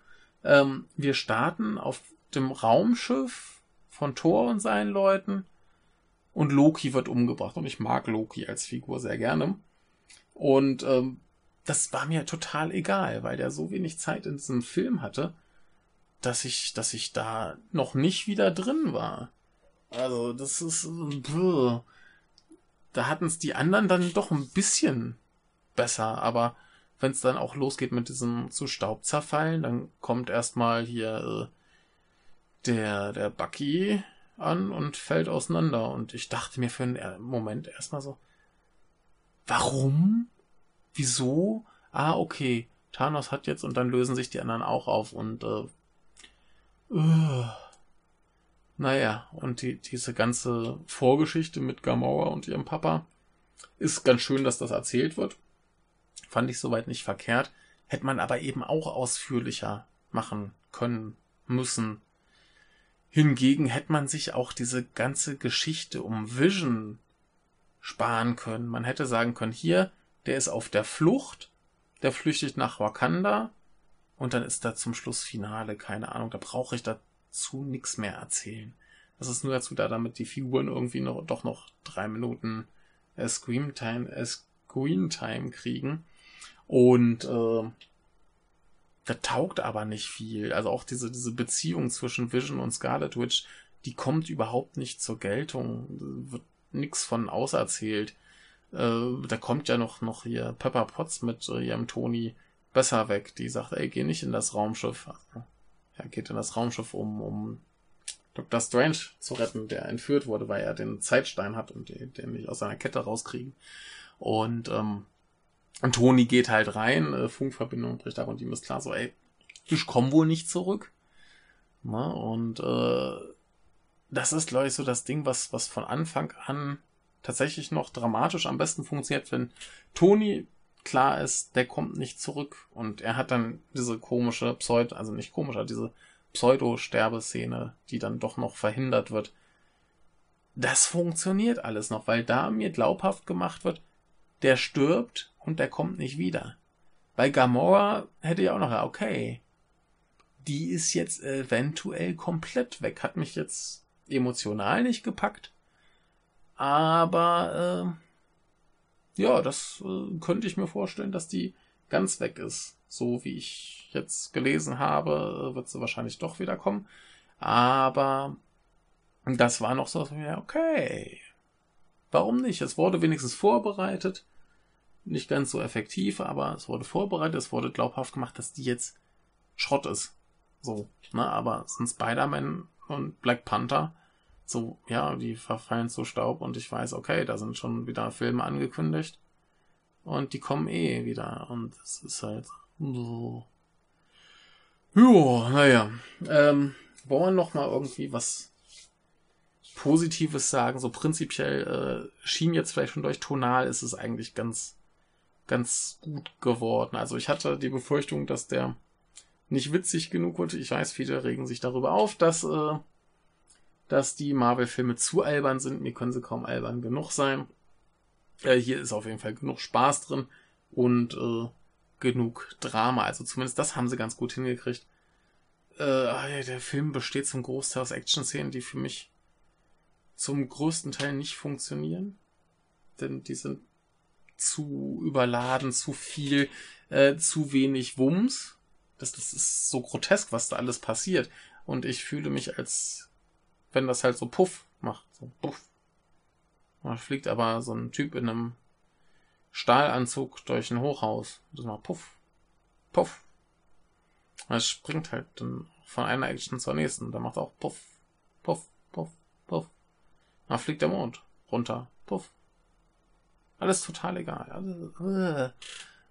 ähm, wir starten auf dem Raumschiff von Thor und seinen Leuten und Loki wird umgebracht. Und ich mag Loki als Figur sehr gerne. Und ähm, das war mir total egal, weil der so wenig Zeit in diesem Film hatte, dass ich, dass ich da noch nicht wieder drin war. Also, das ist. Brr. Da hatten es die anderen dann doch ein bisschen besser, aber wenn es dann auch losgeht mit diesem zu Staub zerfallen, dann kommt erstmal hier äh, der, der Bucky an und fällt auseinander. Und ich dachte mir für einen Moment erstmal so, warum? Wieso? Ah, okay. Thanos hat jetzt und dann lösen sich die anderen auch auf und äh, uh, naja, und die, diese ganze Vorgeschichte mit Gamora und ihrem Papa ist ganz schön, dass das erzählt wird. Fand ich soweit nicht verkehrt. Hätte man aber eben auch ausführlicher machen können, müssen. Hingegen hätte man sich auch diese ganze Geschichte um Vision sparen können. Man hätte sagen können, hier, der ist auf der Flucht, der flüchtet nach Wakanda und dann ist da zum Schluss Finale, keine Ahnung, da brauche ich dazu nichts mehr erzählen. Das ist nur dazu da, damit die Figuren irgendwie noch, doch noch drei Minuten äh, Scream Time, äh, Screen Time kriegen. Und äh, da taugt aber nicht viel. Also auch diese, diese Beziehung zwischen Vision und Scarlet Witch, die kommt überhaupt nicht zur Geltung. Wird nix von auserzählt. Äh, da kommt ja noch, noch hier Pepper Potts mit äh, ihrem Tony besser weg. Die sagt, ey, geh nicht in das Raumschiff. Er geht in das Raumschiff, um, um Dr. Strange zu retten, der entführt wurde, weil er den Zeitstein hat und den, nicht aus seiner Kette rauskriegen. Und ähm, und Toni geht halt rein, äh, Funkverbindung bricht ab und ihm ist klar so, ey, ich komm wohl nicht zurück. Na, und äh, das ist, glaube ich, so das Ding, was, was von Anfang an tatsächlich noch dramatisch am besten funktioniert, wenn Toni klar ist, der kommt nicht zurück und er hat dann diese komische Pseudo, also nicht komischer, diese Pseudo-Sterbeszene, die dann doch noch verhindert wird. Das funktioniert alles noch, weil da mir glaubhaft gemacht wird, der stirbt und der kommt nicht wieder. Bei Gamora hätte ich auch noch, okay, die ist jetzt eventuell komplett weg. Hat mich jetzt emotional nicht gepackt. Aber äh, ja, das äh, könnte ich mir vorstellen, dass die ganz weg ist. So wie ich jetzt gelesen habe, wird sie wahrscheinlich doch wieder kommen. Aber das war noch so, okay. Warum nicht? Es wurde wenigstens vorbereitet nicht ganz so effektiv, aber es wurde vorbereitet, es wurde glaubhaft gemacht, dass die jetzt Schrott ist. So, ne, aber es sind Spider-Man und Black Panther. So, ja, die verfallen zu Staub und ich weiß, okay, da sind schon wieder Filme angekündigt. Und die kommen eh wieder. Und es ist halt so. Jo, naja. Ähm, wollen wir noch mal irgendwie was Positives sagen. So prinzipiell äh, schien jetzt vielleicht schon durch tonal ist es eigentlich ganz, ganz gut geworden. Also ich hatte die Befürchtung, dass der nicht witzig genug wurde. Ich weiß, viele regen sich darüber auf, dass, äh, dass die Marvel-Filme zu albern sind. Mir können sie kaum albern genug sein. Äh, hier ist auf jeden Fall genug Spaß drin und äh, genug Drama. Also zumindest das haben sie ganz gut hingekriegt. Äh, der Film besteht zum Großteil aus Action-Szenen, die für mich zum größten Teil nicht funktionieren. Denn die sind zu überladen, zu viel, äh, zu wenig Wumms. Das, das ist so grotesk, was da alles passiert. Und ich fühle mich als, wenn das halt so Puff macht. So Puff. Da fliegt aber so ein Typ in einem Stahlanzug durch ein Hochhaus. Das macht Puff. Puff. Es springt halt dann von einer Action zur nächsten. Da macht auch Puff. Puff. Puff. Puff. Da fliegt der Mond runter. Puff. Alles total egal. Also, uh,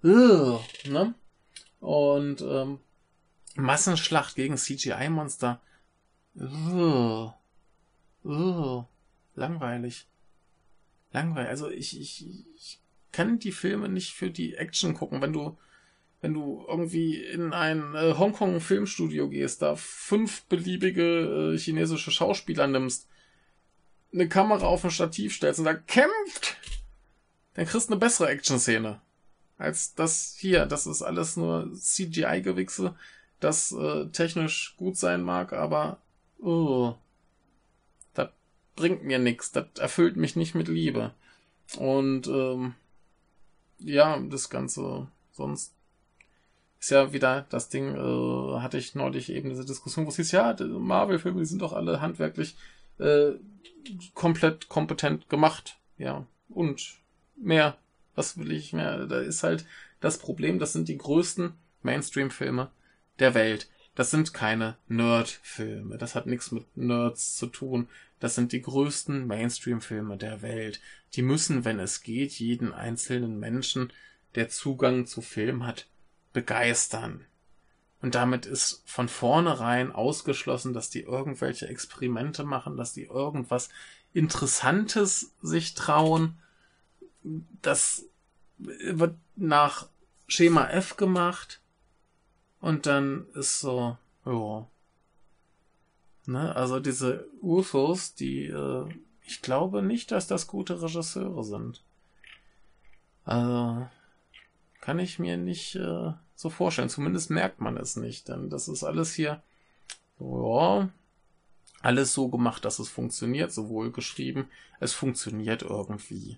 uh, ne? Und ähm, Massenschlacht gegen CGI-Monster. Uh, uh, langweilig. Langweilig. Also ich, ich, ich kann die Filme nicht für die Action gucken. Wenn du, wenn du irgendwie in ein äh, Hongkong-Filmstudio gehst, da fünf beliebige äh, chinesische Schauspieler nimmst, eine Kamera auf ein Stativ stellst und da kämpft, dann kriegst du eine bessere Action-Szene. Als das hier. Das ist alles nur CGI-Gewichse, das äh, technisch gut sein mag, aber oh, das bringt mir nichts. Das erfüllt mich nicht mit Liebe. Und ähm, ja, das Ganze sonst ist ja wieder das Ding, äh, hatte ich neulich eben diese Diskussion, wo es hieß, ja, Marvel-Filme, die sind doch alle handwerklich äh, komplett kompetent gemacht. Ja, und mehr. Was will ich mehr? Da ist halt das Problem, das sind die größten Mainstream-Filme der Welt. Das sind keine Nerd-Filme. Das hat nichts mit Nerds zu tun. Das sind die größten Mainstream-Filme der Welt. Die müssen, wenn es geht, jeden einzelnen Menschen, der Zugang zu Film hat, begeistern. Und damit ist von vornherein ausgeschlossen, dass die irgendwelche Experimente machen, dass die irgendwas Interessantes sich trauen. Das wird nach Schema F gemacht. Und dann ist so, ja. Ne, also diese UFOs, die, äh, ich glaube nicht, dass das gute Regisseure sind. Also, kann ich mir nicht äh, so vorstellen. Zumindest merkt man es nicht, denn das ist alles hier, ja, alles so gemacht, dass es funktioniert, sowohl geschrieben, es funktioniert irgendwie.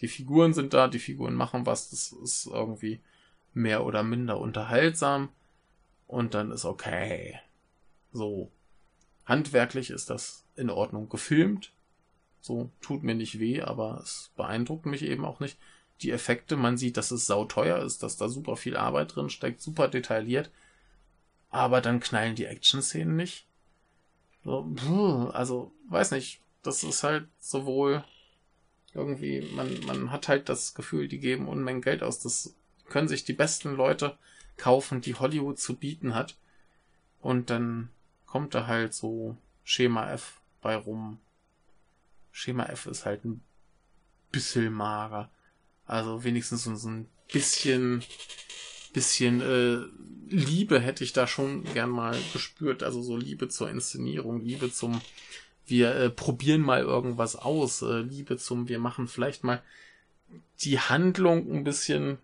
Die Figuren sind da, die Figuren machen was, das ist irgendwie mehr oder minder unterhaltsam und dann ist okay. So. Handwerklich ist das in Ordnung gefilmt. So, tut mir nicht weh, aber es beeindruckt mich eben auch nicht die Effekte. Man sieht, dass es sauteuer ist, dass da super viel Arbeit drin steckt, super detailliert. Aber dann knallen die Action-Szenen nicht. So, also, weiß nicht. Das ist halt sowohl irgendwie, man, man hat halt das Gefühl, die geben Unmengen Geld aus. Das können sich die besten Leute kaufen, die Hollywood zu bieten hat. Und dann kommt da halt so Schema F bei rum. Schema F ist halt ein bisschen mager. Also wenigstens so, ein bisschen, bisschen äh, Liebe hätte ich da schon gern mal gespürt. Also so Liebe zur Inszenierung, Liebe zum wir äh, probieren mal irgendwas aus, äh, Liebe zum wir machen vielleicht mal die Handlung ein bisschen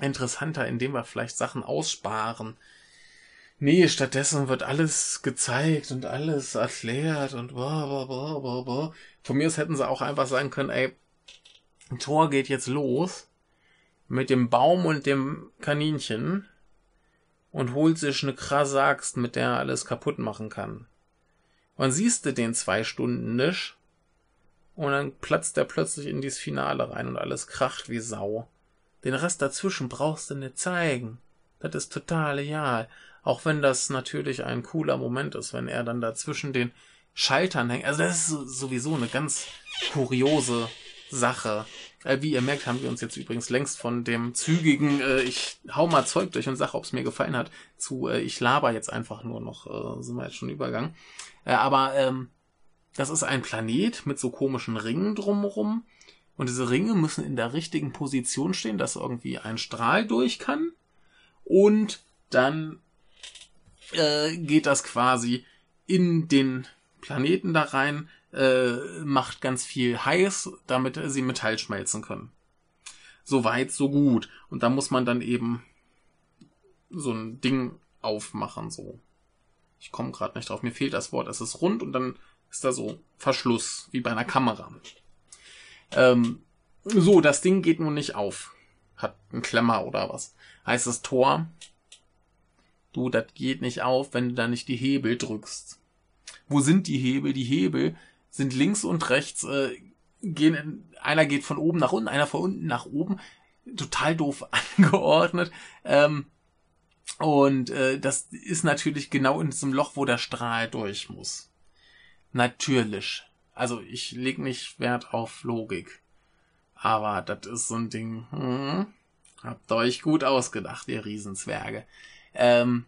interessanter, indem wir vielleicht Sachen aussparen. Nee, stattdessen wird alles gezeigt und alles erklärt und blah, blah, blah, blah, blah. Von mir aus hätten sie auch einfach sagen können, ey, Tor geht jetzt los mit dem Baum und dem Kaninchen und holt sich eine krasse Axt, mit der er alles kaputt machen kann. Und siehst du den zwei Stunden nicht und dann platzt er plötzlich in dieses Finale rein und alles kracht wie Sau. Den Rest dazwischen brauchst du nicht zeigen. Das ist total egal. Auch wenn das natürlich ein cooler Moment ist, wenn er dann dazwischen den Schaltern hängt. Also das ist sowieso eine ganz kuriose Sache. Äh, wie ihr merkt, haben wir uns jetzt übrigens längst von dem zügigen, äh, ich hau mal Zeug durch und sag, ob es mir gefallen hat, zu äh, ich laber jetzt einfach nur noch, äh, sind wir jetzt schon übergangen. Äh, aber ähm, das ist ein Planet mit so komischen Ringen drumherum. Und diese Ringe müssen in der richtigen Position stehen, dass irgendwie ein Strahl durch kann. Und dann äh, geht das quasi in den Planeten da rein, äh, macht ganz viel heiß, damit sie Metall schmelzen können. So weit, so gut. Und da muss man dann eben so ein Ding aufmachen, so. Ich komme gerade nicht drauf. Mir fehlt das Wort. Es ist rund und dann ist da so Verschluss, wie bei einer Kamera. Ähm, so, das Ding geht nun nicht auf. Hat einen Klemmer oder was. Heißt das Tor, du, das geht nicht auf, wenn du da nicht die Hebel drückst. Wo sind die Hebel? Die Hebel sind links und rechts, äh, gehen, in, einer geht von oben nach unten, einer von unten nach oben. Total doof angeordnet. Ähm, und äh, das ist natürlich genau in diesem Loch, wo der Strahl durch muss. Natürlich. Also ich leg nicht Wert auf Logik. Aber das ist so ein Ding. Hm, habt euch gut ausgedacht, ihr Riesenzwerge. Ähm,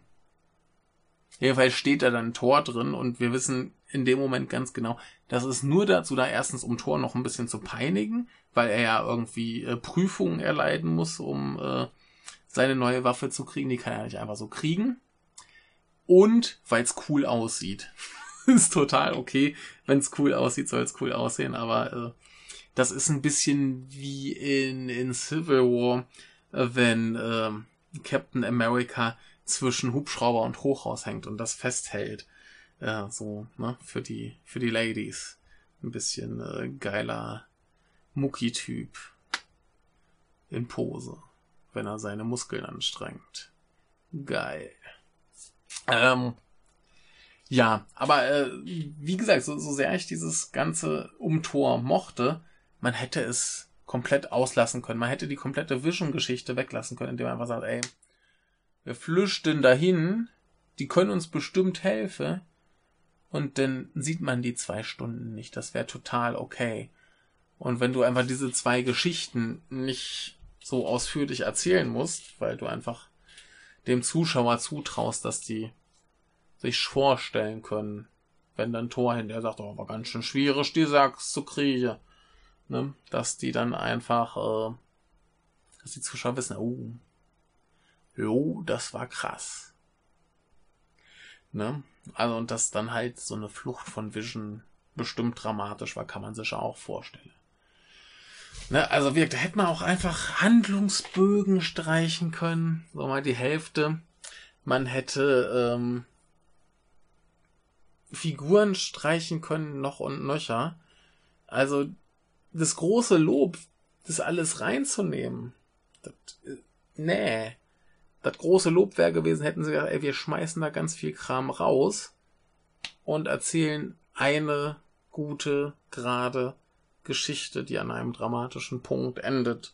jedenfalls steht da dann Tor drin und wir wissen in dem Moment ganz genau, das ist nur dazu da, erstens um Tor noch ein bisschen zu peinigen, weil er ja irgendwie äh, Prüfungen erleiden muss, um äh, seine neue Waffe zu kriegen. Die kann er nicht einfach so kriegen. Und weil es cool aussieht. ist total okay. Wenn es cool aussieht, soll es cool aussehen. Aber äh, das ist ein bisschen wie in, in Civil War, äh, wenn äh, Captain America zwischen Hubschrauber und Hochhaus hängt und das festhält. Ja, so, ne, für die, für die Ladies. Ein bisschen äh, geiler Mucki-Typ in Pose wenn er seine Muskeln anstrengt. Geil. Ähm, ja, aber äh, wie gesagt, so, so sehr ich dieses ganze Umtor mochte, man hätte es komplett auslassen können. Man hätte die komplette Vision-Geschichte weglassen können, indem man einfach sagt, ey, wir flüchten dahin, die können uns bestimmt helfen. Und dann sieht man die zwei Stunden nicht. Das wäre total okay. Und wenn du einfach diese zwei Geschichten nicht so ausführlich erzählen musst, weil du einfach dem Zuschauer zutraust, dass die sich vorstellen können, wenn dann Thor hinterher sagt, oh, war ganz schön schwierig, die Sachs zu kriegen. Ne? Dass die dann einfach, äh, dass die Zuschauer wissen, oh, jo, das war krass. Ne? Also, und dass dann halt so eine Flucht von Vision bestimmt dramatisch war, kann man sich auch vorstellen. Ne, also wir, da hätte man auch einfach Handlungsbögen streichen können, so mal die Hälfte. Man hätte ähm, Figuren streichen können, noch und nöcher. Also das große Lob, das alles reinzunehmen, das, äh, nee. Das große Lob wäre gewesen, hätten sie gesagt, ey, wir schmeißen da ganz viel Kram raus und erzählen eine gute, gerade Geschichte, die an einem dramatischen Punkt endet.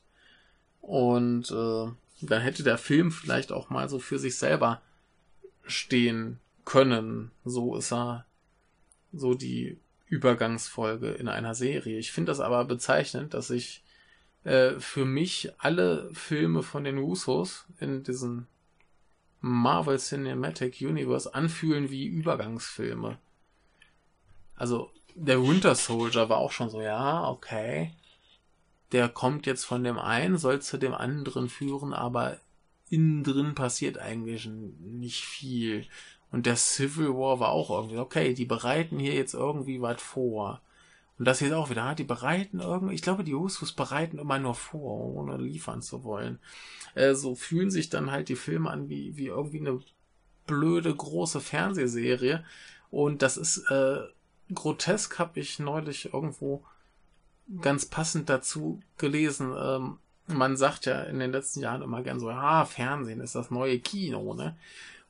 Und äh, dann hätte der Film vielleicht auch mal so für sich selber stehen können. So ist er so die Übergangsfolge in einer Serie. Ich finde das aber bezeichnend, dass sich äh, für mich alle Filme von den Russos in diesem Marvel Cinematic Universe anfühlen wie Übergangsfilme. Also der Winter Soldier war auch schon so, ja, okay. Der kommt jetzt von dem einen, soll zu dem anderen führen, aber innen drin passiert eigentlich nicht viel. Und der Civil War war auch irgendwie, okay, die bereiten hier jetzt irgendwie was vor. Und das hier ist auch wieder, die bereiten irgendwie, ich glaube, die Usos bereiten immer nur vor, ohne liefern zu wollen. Äh, so fühlen sich dann halt die Filme an wie, wie irgendwie eine blöde große Fernsehserie. Und das ist äh, grotesk habe ich neulich irgendwo ganz passend dazu gelesen. Ähm, man sagt ja in den letzten Jahren immer gern so, ah, Fernsehen ist das neue Kino, ne?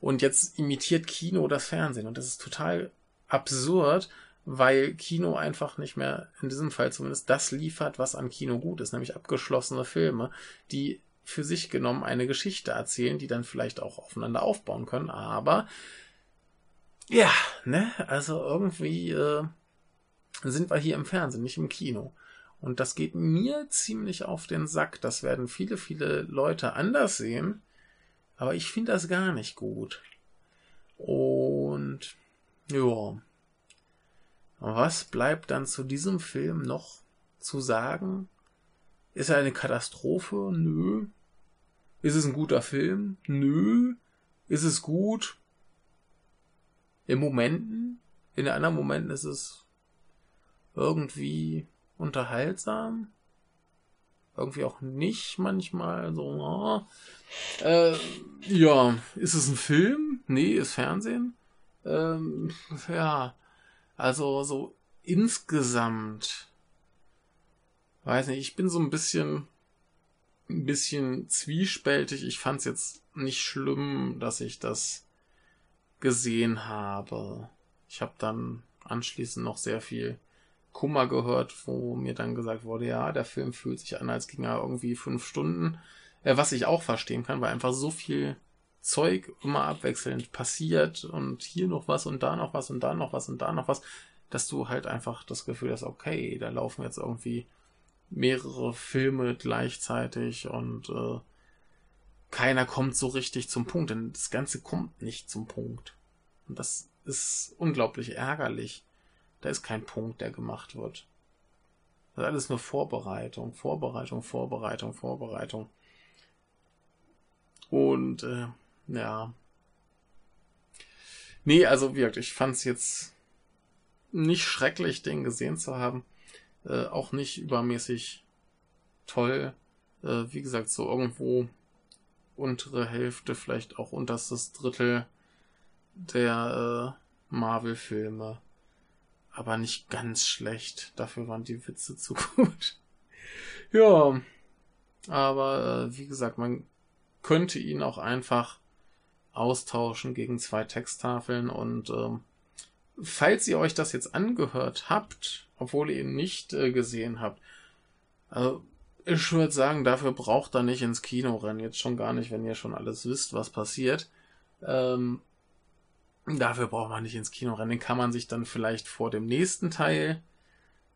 Und jetzt imitiert Kino das Fernsehen. Und das ist total absurd, weil Kino einfach nicht mehr, in diesem Fall zumindest, das liefert, was an Kino gut ist, nämlich abgeschlossene Filme, die für sich genommen eine Geschichte erzählen, die dann vielleicht auch aufeinander aufbauen können, aber ja, ne? Also irgendwie äh, sind wir hier im Fernsehen, nicht im Kino. Und das geht mir ziemlich auf den Sack. Das werden viele, viele Leute anders sehen. Aber ich finde das gar nicht gut. Und ja. Was bleibt dann zu diesem Film noch zu sagen? Ist er eine Katastrophe? Nö. Ist es ein guter Film? Nö. Ist es gut? In Momenten? In anderen Momenten ist es irgendwie unterhaltsam. Irgendwie auch nicht manchmal so. Oh. Äh, ja, ist es ein Film? Nee, ist Fernsehen. Ähm, ja, also so insgesamt, weiß nicht, ich bin so ein bisschen, ein bisschen zwiespältig. Ich fand es jetzt nicht schlimm, dass ich das gesehen habe. Ich habe dann anschließend noch sehr viel Kummer gehört, wo mir dann gesagt wurde, ja, der Film fühlt sich an, als ging er irgendwie fünf Stunden. Äh, was ich auch verstehen kann, weil einfach so viel Zeug immer abwechselnd passiert und hier noch was und da noch was und da noch was und da noch was, dass du halt einfach das Gefühl hast, okay, da laufen jetzt irgendwie mehrere Filme gleichzeitig und äh, keiner kommt so richtig zum Punkt, denn das Ganze kommt nicht zum Punkt. Und das ist unglaublich ärgerlich. Da ist kein Punkt, der gemacht wird. Das ist alles nur Vorbereitung, Vorbereitung, Vorbereitung, Vorbereitung. Und äh, ja. Nee, also wirklich, ich fand es jetzt nicht schrecklich, den gesehen zu haben. Äh, auch nicht übermäßig toll. Äh, wie gesagt, so irgendwo untere Hälfte, vielleicht auch unterstes Drittel der äh, Marvel-Filme. Aber nicht ganz schlecht. Dafür waren die Witze zu gut. ja. Aber äh, wie gesagt, man könnte ihn auch einfach austauschen gegen zwei Texttafeln und ähm, falls ihr euch das jetzt angehört habt, obwohl ihr ihn nicht äh, gesehen habt, also ich würde sagen, dafür braucht er nicht ins Kino rennen. Jetzt schon gar nicht, wenn ihr schon alles wisst, was passiert. Ähm, dafür braucht man nicht ins Kino rennen. Den kann man sich dann vielleicht vor dem nächsten Teil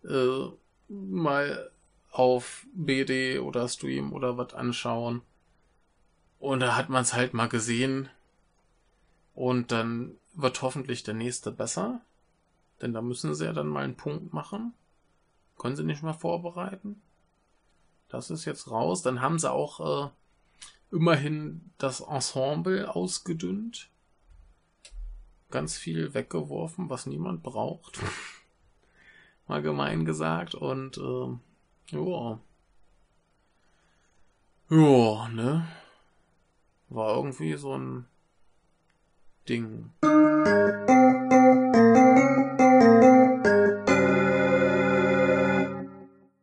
äh, mal auf BD oder Stream oder was anschauen. Und da hat man es halt mal gesehen. Und dann wird hoffentlich der nächste besser. Denn da müssen sie ja dann mal einen Punkt machen. Können sie nicht mehr vorbereiten. Das ist jetzt raus. Dann haben sie auch äh, immerhin das Ensemble ausgedünnt. Ganz viel weggeworfen, was niemand braucht. mal gemein gesagt. Und äh, ja. Ja, ne? war irgendwie so ein Ding.